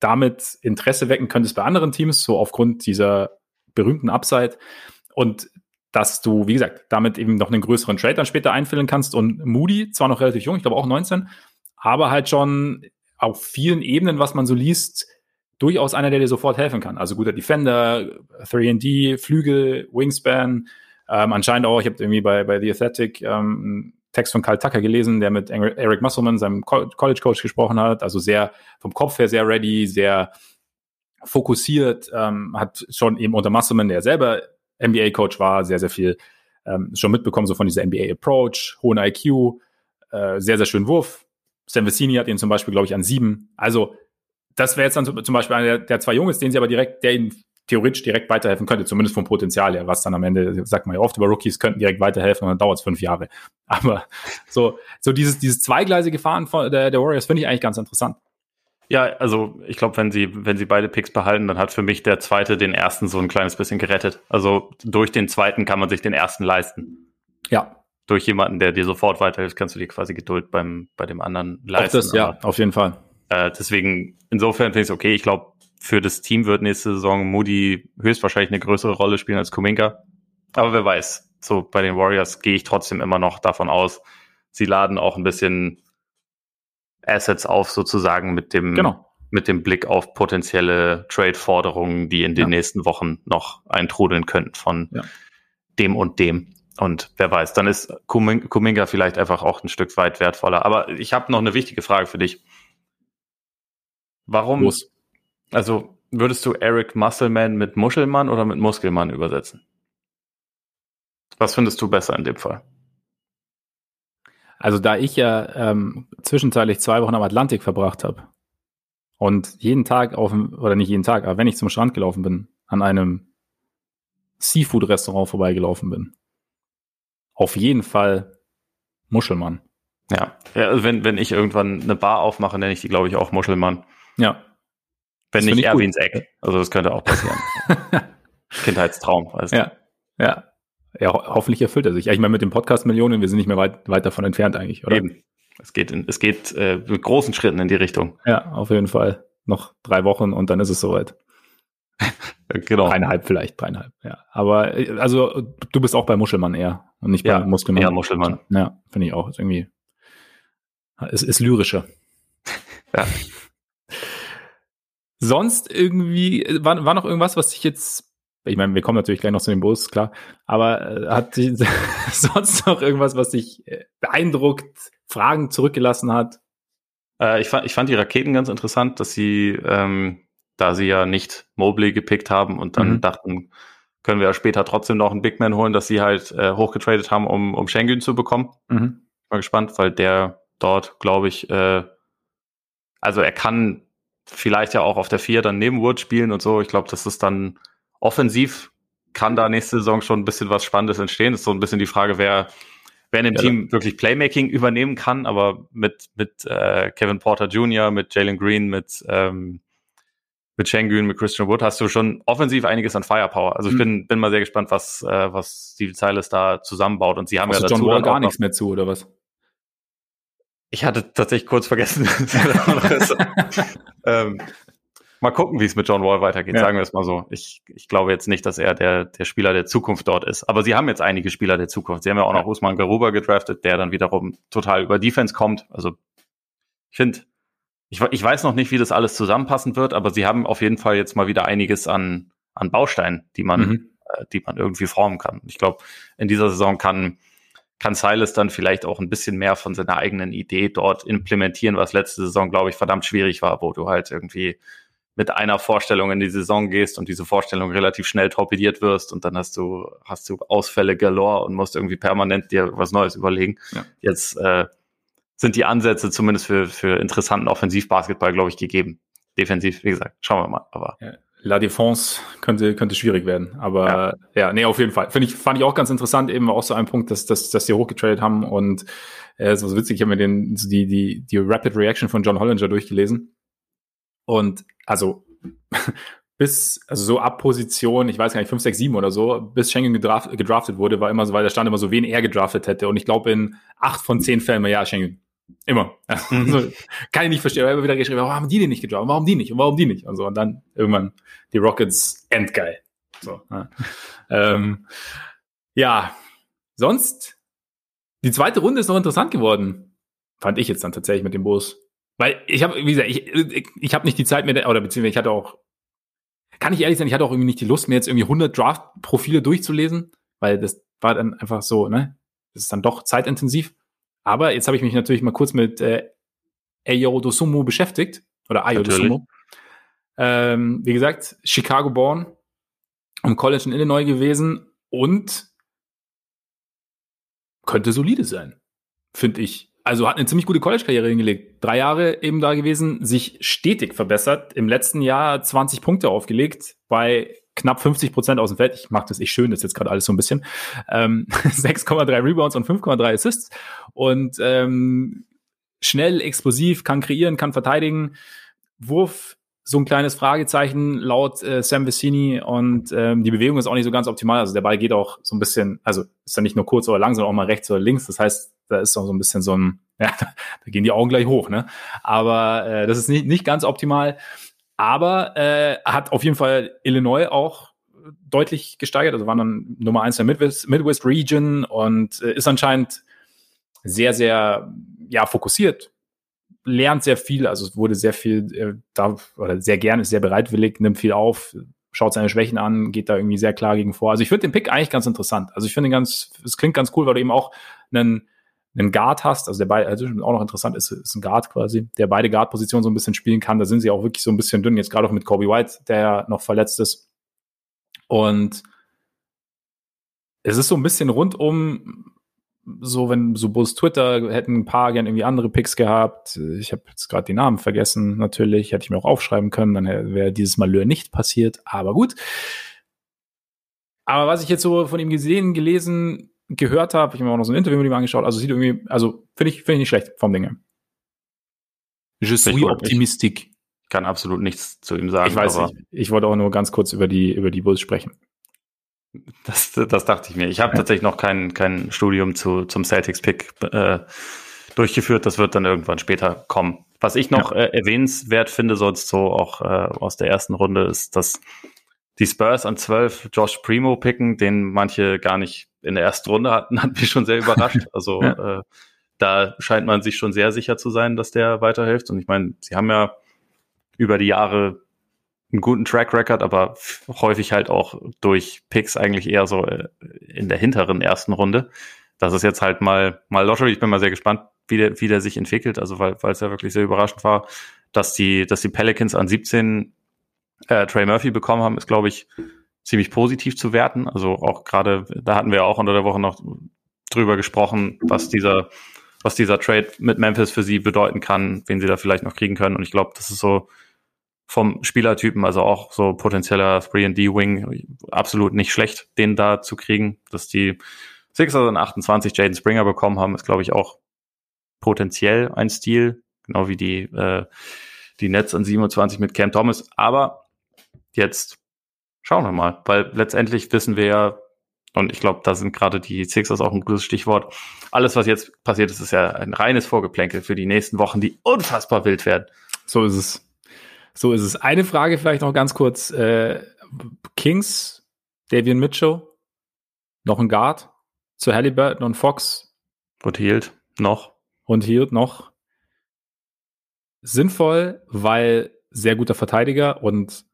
damit Interesse wecken könntest bei anderen Teams, so aufgrund dieser berühmten Upside. Und dass du, wie gesagt, damit eben noch einen größeren Trade dann später einfüllen kannst. Und Moody, zwar noch relativ jung, ich glaube auch 19, aber halt schon auf vielen Ebenen, was man so liest, durchaus einer, der dir sofort helfen kann. Also guter Defender, 3D, Flügel, Wingspan, ähm, anscheinend auch, ich habe irgendwie bei, bei The Athletic ähm, Text von Karl Tucker gelesen, der mit Eric Musselman, seinem College Coach, gesprochen hat. Also sehr vom Kopf her sehr ready, sehr fokussiert, ähm, hat schon eben unter Musselman, der selber NBA-Coach war, sehr, sehr viel ähm, schon mitbekommen, so von dieser NBA-Approach, hohen IQ, äh, sehr, sehr schönen Wurf. Stan Vecini hat ihn zum Beispiel, glaube ich, an sieben. Also, das wäre jetzt dann zum Beispiel einer der, der zwei Jungs, den sie aber direkt, der ihnen theoretisch direkt weiterhelfen könnte, zumindest vom Potenzial her, was dann am Ende, sagt man ja oft über Rookies, könnten direkt weiterhelfen und dann dauert es fünf Jahre. Aber so, so dieses, dieses zweigleisige Fahren von der, der Warriors finde ich eigentlich ganz interessant. Ja, also ich glaube, wenn sie, wenn sie beide Picks behalten, dann hat für mich der zweite den ersten so ein kleines bisschen gerettet. Also durch den zweiten kann man sich den ersten leisten. Ja. Durch jemanden, der dir sofort weiterhilft, kannst du dir quasi Geduld beim, bei dem anderen leisten. Auch das, ja, auf jeden Fall. Äh, deswegen, insofern finde ich es okay. Ich glaube, für das Team wird nächste Saison Moody höchstwahrscheinlich eine größere Rolle spielen als Kuminga. Aber wer weiß. So bei den Warriors gehe ich trotzdem immer noch davon aus, sie laden auch ein bisschen Assets auf, sozusagen mit dem, genau. mit dem Blick auf potenzielle Trade-Forderungen, die in den ja. nächsten Wochen noch eintrudeln könnten von ja. dem und dem. Und wer weiß, dann ist Kuminga vielleicht einfach auch ein Stück weit wertvoller. Aber ich habe noch eine wichtige Frage für dich. Warum? Los. Also würdest du Eric Musselman mit Muschelmann oder mit Muskelmann übersetzen? Was findest du besser in dem Fall? Also da ich ja ähm, zwischenzeitlich zwei Wochen am Atlantik verbracht habe und jeden Tag auf dem, oder nicht jeden Tag, aber wenn ich zum Strand gelaufen bin, an einem Seafood-Restaurant vorbeigelaufen bin, auf jeden Fall Muschelmann. Ja, ja also wenn, wenn ich irgendwann eine Bar aufmache, nenne ich die, glaube ich, auch Muschelmann. Ja. Wenn das nicht Erwins Eck. Also das könnte auch passieren. Kindheitstraum. Weißt du? Ja, ja. Ja, ho hoffentlich erfüllt er sich. Ja, ich meine, mit dem Podcast Millionen, wir sind nicht mehr weit, weit davon entfernt eigentlich, oder? Eben. Es geht, in, es geht äh, mit großen Schritten in die Richtung. Ja, auf jeden Fall. Noch drei Wochen und dann ist es soweit. genau. Dreieinhalb vielleicht, dreieinhalb, ja. Aber äh, also du bist auch bei Muschelmann eher und nicht bei ja, Muskelmann. Ja, Muschelmann. Ja, finde ich auch. Ist irgendwie, es ist lyrischer. ja. Sonst irgendwie, war, war noch irgendwas, was dich jetzt ich meine, wir kommen natürlich gleich noch zu dem Bus, klar, aber äh, hat sonst noch irgendwas, was dich äh, beeindruckt, Fragen zurückgelassen hat? Äh, ich, fand, ich fand die Raketen ganz interessant, dass sie, ähm, da sie ja nicht Mobley gepickt haben und dann mhm. dachten, können wir ja später trotzdem noch einen Big Man holen, dass sie halt äh, hochgetradet haben, um, um Schengen zu bekommen. Mhm. Mal gespannt, weil der dort, glaube ich, äh, also er kann vielleicht ja auch auf der vier dann neben Wood spielen und so. Ich glaube, das ist dann offensiv kann da nächste Saison schon ein bisschen was Spannendes entstehen. Das ist so ein bisschen die Frage, wer, wer in dem ja, Team wirklich Playmaking übernehmen kann, aber mit, mit äh, Kevin Porter Jr., mit Jalen Green, mit, ähm, mit Schengen, mit Christian Wood hast du schon offensiv einiges an Firepower. Also ich mhm. bin, bin mal sehr gespannt, was, äh, was Steve Silas da zusammenbaut. Und sie haben also ja dazu John Wall gar nichts mehr zu, oder was? Ich hatte tatsächlich kurz vergessen. ähm, mal gucken, wie es mit John Wall weitergeht, ja. sagen wir es mal so. Ich, ich glaube jetzt nicht, dass er der, der Spieler der Zukunft dort ist. Aber sie haben jetzt einige Spieler der Zukunft. Sie haben ja auch noch Usman Garuba gedraftet, der dann wiederum total über Defense kommt. Also ich finde, ich, ich weiß noch nicht, wie das alles zusammenpassen wird, aber sie haben auf jeden Fall jetzt mal wieder einiges an, an Bausteinen, die man, mhm. äh, die man irgendwie formen kann. Ich glaube, in dieser Saison kann, kann Silas dann vielleicht auch ein bisschen mehr von seiner eigenen Idee dort implementieren, was letzte Saison, glaube ich, verdammt schwierig war, wo du halt irgendwie mit einer Vorstellung in die Saison gehst und diese Vorstellung relativ schnell torpediert wirst und dann hast du, hast du Ausfälle galore und musst irgendwie permanent dir was Neues überlegen. Ja. Jetzt äh, sind die Ansätze zumindest für, für interessanten Offensivbasketball, glaube ich, gegeben. Defensiv, wie gesagt, schauen wir mal. Aber ja. La Défense könnte, könnte schwierig werden. Aber ja, ja nee, auf jeden Fall. Finde ich, fand ich auch ganz interessant, eben auch so ein Punkt, dass, dass, dass die hochgetradet haben und äh, so witzig, ich habe mir den, die, die, die Rapid Reaction von John Hollinger durchgelesen. Und also bis, also so ab Position, ich weiß gar nicht, 5, 6, 7 oder so, bis Schengen gedraft, gedraftet wurde, war immer so, weil da stand immer so, wen er gedraftet hätte. Und ich glaube, in acht von zehn Fällen, ja, Schengen. Immer. Also, kann ich nicht verstehen. Aber immer wieder geschrieben, warum haben die den nicht gedraftet? Warum die nicht? Und warum die nicht? Und so. Und dann irgendwann die Rockets endgeil. So, ja. ähm, Ja, sonst, die zweite Runde ist noch interessant geworden. Fand ich jetzt dann tatsächlich mit dem Bus. Weil ich habe, wie gesagt, ich, ich, ich habe nicht die Zeit mehr, oder beziehungsweise ich hatte auch, kann ich ehrlich sein, ich hatte auch irgendwie nicht die Lust, mir jetzt irgendwie 100 Draft-Profile durchzulesen, weil das war dann einfach so, ne? Das ist dann doch zeitintensiv. Aber jetzt habe ich mich natürlich mal kurz mit äh, Ayo Dosumu beschäftigt. Oder Ayo Dosumu. Ähm, wie gesagt, Chicago born, am College in Illinois gewesen und könnte solide sein, finde ich. Also hat eine ziemlich gute College-Karriere hingelegt. Drei Jahre eben da gewesen, sich stetig verbessert. Im letzten Jahr 20 Punkte aufgelegt bei knapp 50 Prozent aus dem Feld. Ich mache das echt schön, das ist jetzt gerade alles so ein bisschen. Ähm, 6,3 Rebounds und 5,3 Assists. Und ähm, schnell, explosiv, kann kreieren, kann verteidigen. Wurf so ein kleines Fragezeichen laut äh, Sam Vecini und ähm, die Bewegung ist auch nicht so ganz optimal. Also der Ball geht auch so ein bisschen, also ist dann nicht nur kurz oder lang, sondern auch mal rechts oder links. Das heißt, da ist auch so ein bisschen so ein, ja, da gehen die Augen gleich hoch, ne? Aber äh, das ist nicht, nicht ganz optimal. Aber äh, hat auf jeden Fall Illinois auch deutlich gesteigert. Also waren dann Nummer eins der Midwest, Midwest Region und äh, ist anscheinend sehr, sehr ja, fokussiert lernt sehr viel, also es wurde sehr viel äh, da oder sehr gern, ist sehr bereitwillig, nimmt viel auf, schaut seine Schwächen an, geht da irgendwie sehr klar gegen vor. Also ich finde den Pick eigentlich ganz interessant. Also ich finde ganz, es klingt ganz cool, weil du eben auch einen, einen Guard hast, also der beide, also auch noch interessant ist, ist ein Guard quasi, der beide Guard-Positionen so ein bisschen spielen kann. Da sind sie auch wirklich so ein bisschen dünn, jetzt gerade auch mit Kobe White, der ja noch verletzt ist. Und es ist so ein bisschen rundum so, wenn so Bulls Twitter hätten ein paar gern irgendwie andere Picks gehabt. Ich habe jetzt gerade die Namen vergessen, natürlich. Hätte ich mir auch aufschreiben können, dann wäre dieses Malheur nicht passiert. Aber gut. Aber was ich jetzt so von ihm gesehen, gelesen, gehört habe, ich habe mir auch noch so ein Interview mit ihm angeschaut, also sieht irgendwie, also finde ich, finde ich nicht schlecht vom Dinge. Je suis optimistique. Ich kann absolut nichts zu ihm sagen. Ich weiß nicht. Ich wollte auch nur ganz kurz über die, über die Bulls sprechen. Das, das dachte ich mir. Ich habe tatsächlich noch kein, kein Studium zu, zum Celtics-Pick äh, durchgeführt. Das wird dann irgendwann später kommen. Was ich noch ja. äh, erwähnenswert finde, sonst so auch äh, aus der ersten Runde, ist, dass die Spurs an 12 Josh Primo picken, den manche gar nicht in der ersten Runde hatten, hat mich schon sehr überrascht. Also ja. äh, da scheint man sich schon sehr sicher zu sein, dass der weiterhilft. Und ich meine, sie haben ja über die Jahre einen guten Track Record, aber häufig halt auch durch Picks eigentlich eher so äh, in der hinteren ersten Runde. Das ist jetzt halt mal, mal Lottery. Ich bin mal sehr gespannt, wie der, wie der sich entwickelt. Also, weil, weil es ja wirklich sehr überraschend war, dass die, dass die Pelicans an 17 äh, Trey Murphy bekommen haben, ist, glaube ich, ziemlich positiv zu werten. Also auch gerade, da hatten wir auch unter der Woche noch drüber gesprochen, was dieser, was dieser Trade mit Memphis für sie bedeuten kann, wen sie da vielleicht noch kriegen können. Und ich glaube, das ist so vom Spielertypen, also auch so potenzieller 3D-Wing, absolut nicht schlecht, den da zu kriegen. Dass die Sixers in 28 Jaden Springer bekommen haben, ist, glaube ich, auch potenziell ein Stil, genau wie die, äh, die Nets an 27 mit Cam Thomas. Aber jetzt schauen wir mal, weil letztendlich wissen wir ja, und ich glaube, da sind gerade die Sixers auch ein gutes Stichwort. Alles, was jetzt passiert ist, ist ja ein reines Vorgeplänkel für die nächsten Wochen, die unfassbar wild werden. So ist es. So ist es. Eine Frage vielleicht noch ganz kurz. Äh, Kings, Davian Mitchell, noch ein Guard zu Halliburton und Fox. Und Hield noch. Und Hield noch. Sinnvoll, weil sehr guter Verteidiger und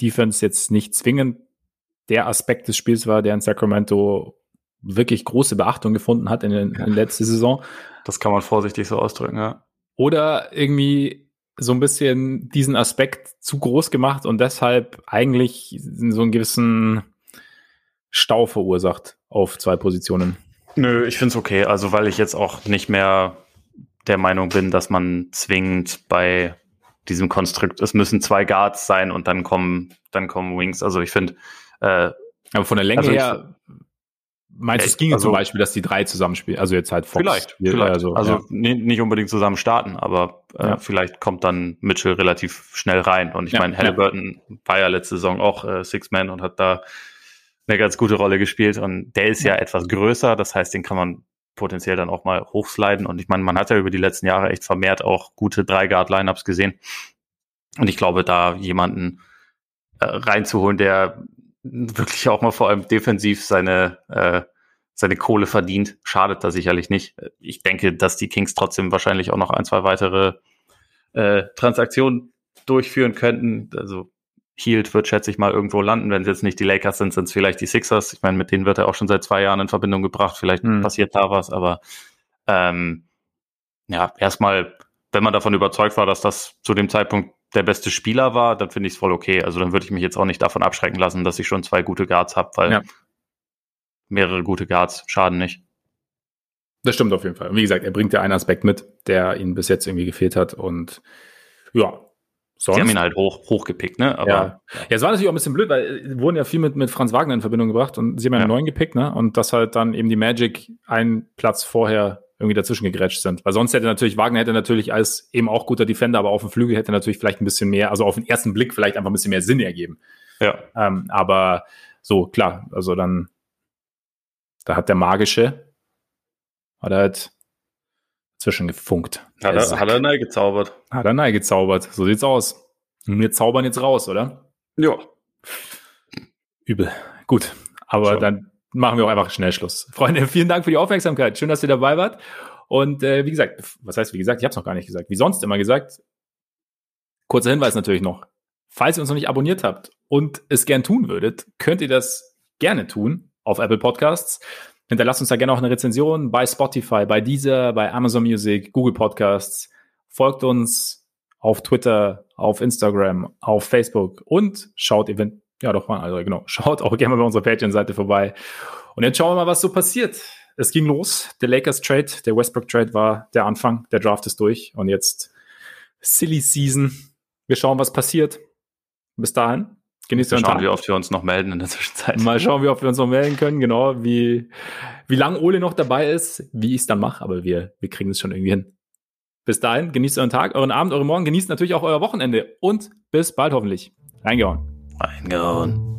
Defense jetzt nicht zwingend der Aspekt des Spiels war, der in Sacramento wirklich große Beachtung gefunden hat in, in, in letzter Saison. Das kann man vorsichtig so ausdrücken, ja. Oder irgendwie so ein bisschen diesen Aspekt zu groß gemacht und deshalb eigentlich so einen gewissen Stau verursacht auf zwei Positionen. Nö, ich finde es okay. Also weil ich jetzt auch nicht mehr der Meinung bin, dass man zwingend bei diesem Konstrukt, es müssen zwei Guards sein und dann kommen, dann kommen Wings. Also ich finde, äh, aber von der Länge also her Meinst du, es ginge also, zum Beispiel, dass die drei zusammenspielen? Also jetzt halt Fox. Vielleicht, vielleicht. Also, also ja. nicht unbedingt zusammen starten, aber äh, ja. vielleicht kommt dann Mitchell relativ schnell rein. Und ich ja, meine, Halliburton war ja letzte Saison auch äh, Six-Man und hat da eine ganz gute Rolle gespielt. Und der ist ja etwas größer, das heißt, den kann man potenziell dann auch mal hochsliden. Und ich meine, man hat ja über die letzten Jahre echt vermehrt auch gute Drei-Guard-Lineups gesehen. Und ich glaube, da jemanden äh, reinzuholen, der wirklich auch mal vor allem defensiv seine, äh, seine Kohle verdient. Schadet da sicherlich nicht. Ich denke, dass die Kings trotzdem wahrscheinlich auch noch ein, zwei weitere äh, Transaktionen durchführen könnten. Also Hield wird, schätze ich mal, irgendwo landen. Wenn es jetzt nicht die Lakers sind, sind es vielleicht die Sixers. Ich meine, mit denen wird er auch schon seit zwei Jahren in Verbindung gebracht. Vielleicht hm. passiert da was, aber ähm, ja, erstmal, wenn man davon überzeugt war, dass das zu dem Zeitpunkt der beste Spieler war, dann finde ich es voll okay. Also dann würde ich mich jetzt auch nicht davon abschrecken lassen, dass ich schon zwei gute Guards habe, weil ja. mehrere gute Guards schaden nicht. Das stimmt auf jeden Fall. Und wie gesagt, er bringt ja einen Aspekt mit, der ihn bis jetzt irgendwie gefehlt hat. Und ja, sonst. Sie haben ihn halt hoch, hochgepickt, ne? Aber, ja. ja, es war natürlich auch ein bisschen blöd, weil äh, wurden ja viel mit, mit Franz Wagner in Verbindung gebracht und sie haben ja einen neuen gepickt, ne? Und dass halt dann eben die Magic einen Platz vorher irgendwie dazwischen gegrätscht sind. Weil sonst hätte natürlich, Wagner hätte natürlich als eben auch guter Defender, aber auf dem Flügel hätte natürlich vielleicht ein bisschen mehr, also auf den ersten Blick vielleicht einfach ein bisschen mehr Sinn ergeben. Ja. Ähm, aber so, klar, also dann, da hat der Magische, hat halt zwischengefunkt. Hat er, hat er neu gezaubert. Hat er neu gezaubert. So sieht's aus. Wir zaubern jetzt raus, oder? Ja. Übel. Gut. Aber Schon. dann machen wir auch einfach schnell Schluss. Freunde, vielen Dank für die Aufmerksamkeit. Schön, dass ihr dabei wart. Und äh, wie gesagt, was heißt wie gesagt? Ich habe es noch gar nicht gesagt. Wie sonst immer gesagt. Kurzer Hinweis natürlich noch. Falls ihr uns noch nicht abonniert habt und es gern tun würdet, könnt ihr das gerne tun auf Apple Podcasts. Hinterlasst uns da gerne auch eine Rezension bei Spotify, bei Deezer, bei Amazon Music, Google Podcasts. Folgt uns auf Twitter, auf Instagram, auf Facebook und schaut event ja, doch, also genau. Schaut auch gerne mal bei unserer Patreon-Seite vorbei. Und jetzt schauen wir mal, was so passiert. Es ging los. Der Lakers Trade, der Westbrook Trade war der Anfang. Der Draft ist durch. Und jetzt Silly Season. Wir schauen, was passiert. Bis dahin. Genießt Mal schauen, wie oft wir uns noch melden in der Zwischenzeit. Mal schauen, wie oft wir uns noch melden können, genau, wie, wie lange Ole noch dabei ist, wie ich es dann mache, aber wir, wir kriegen es schon irgendwie hin. Bis dahin, genießt euren Tag, euren Abend, euren Morgen, genießt natürlich auch euer Wochenende und bis bald hoffentlich. Reingehauen. Reingehauen.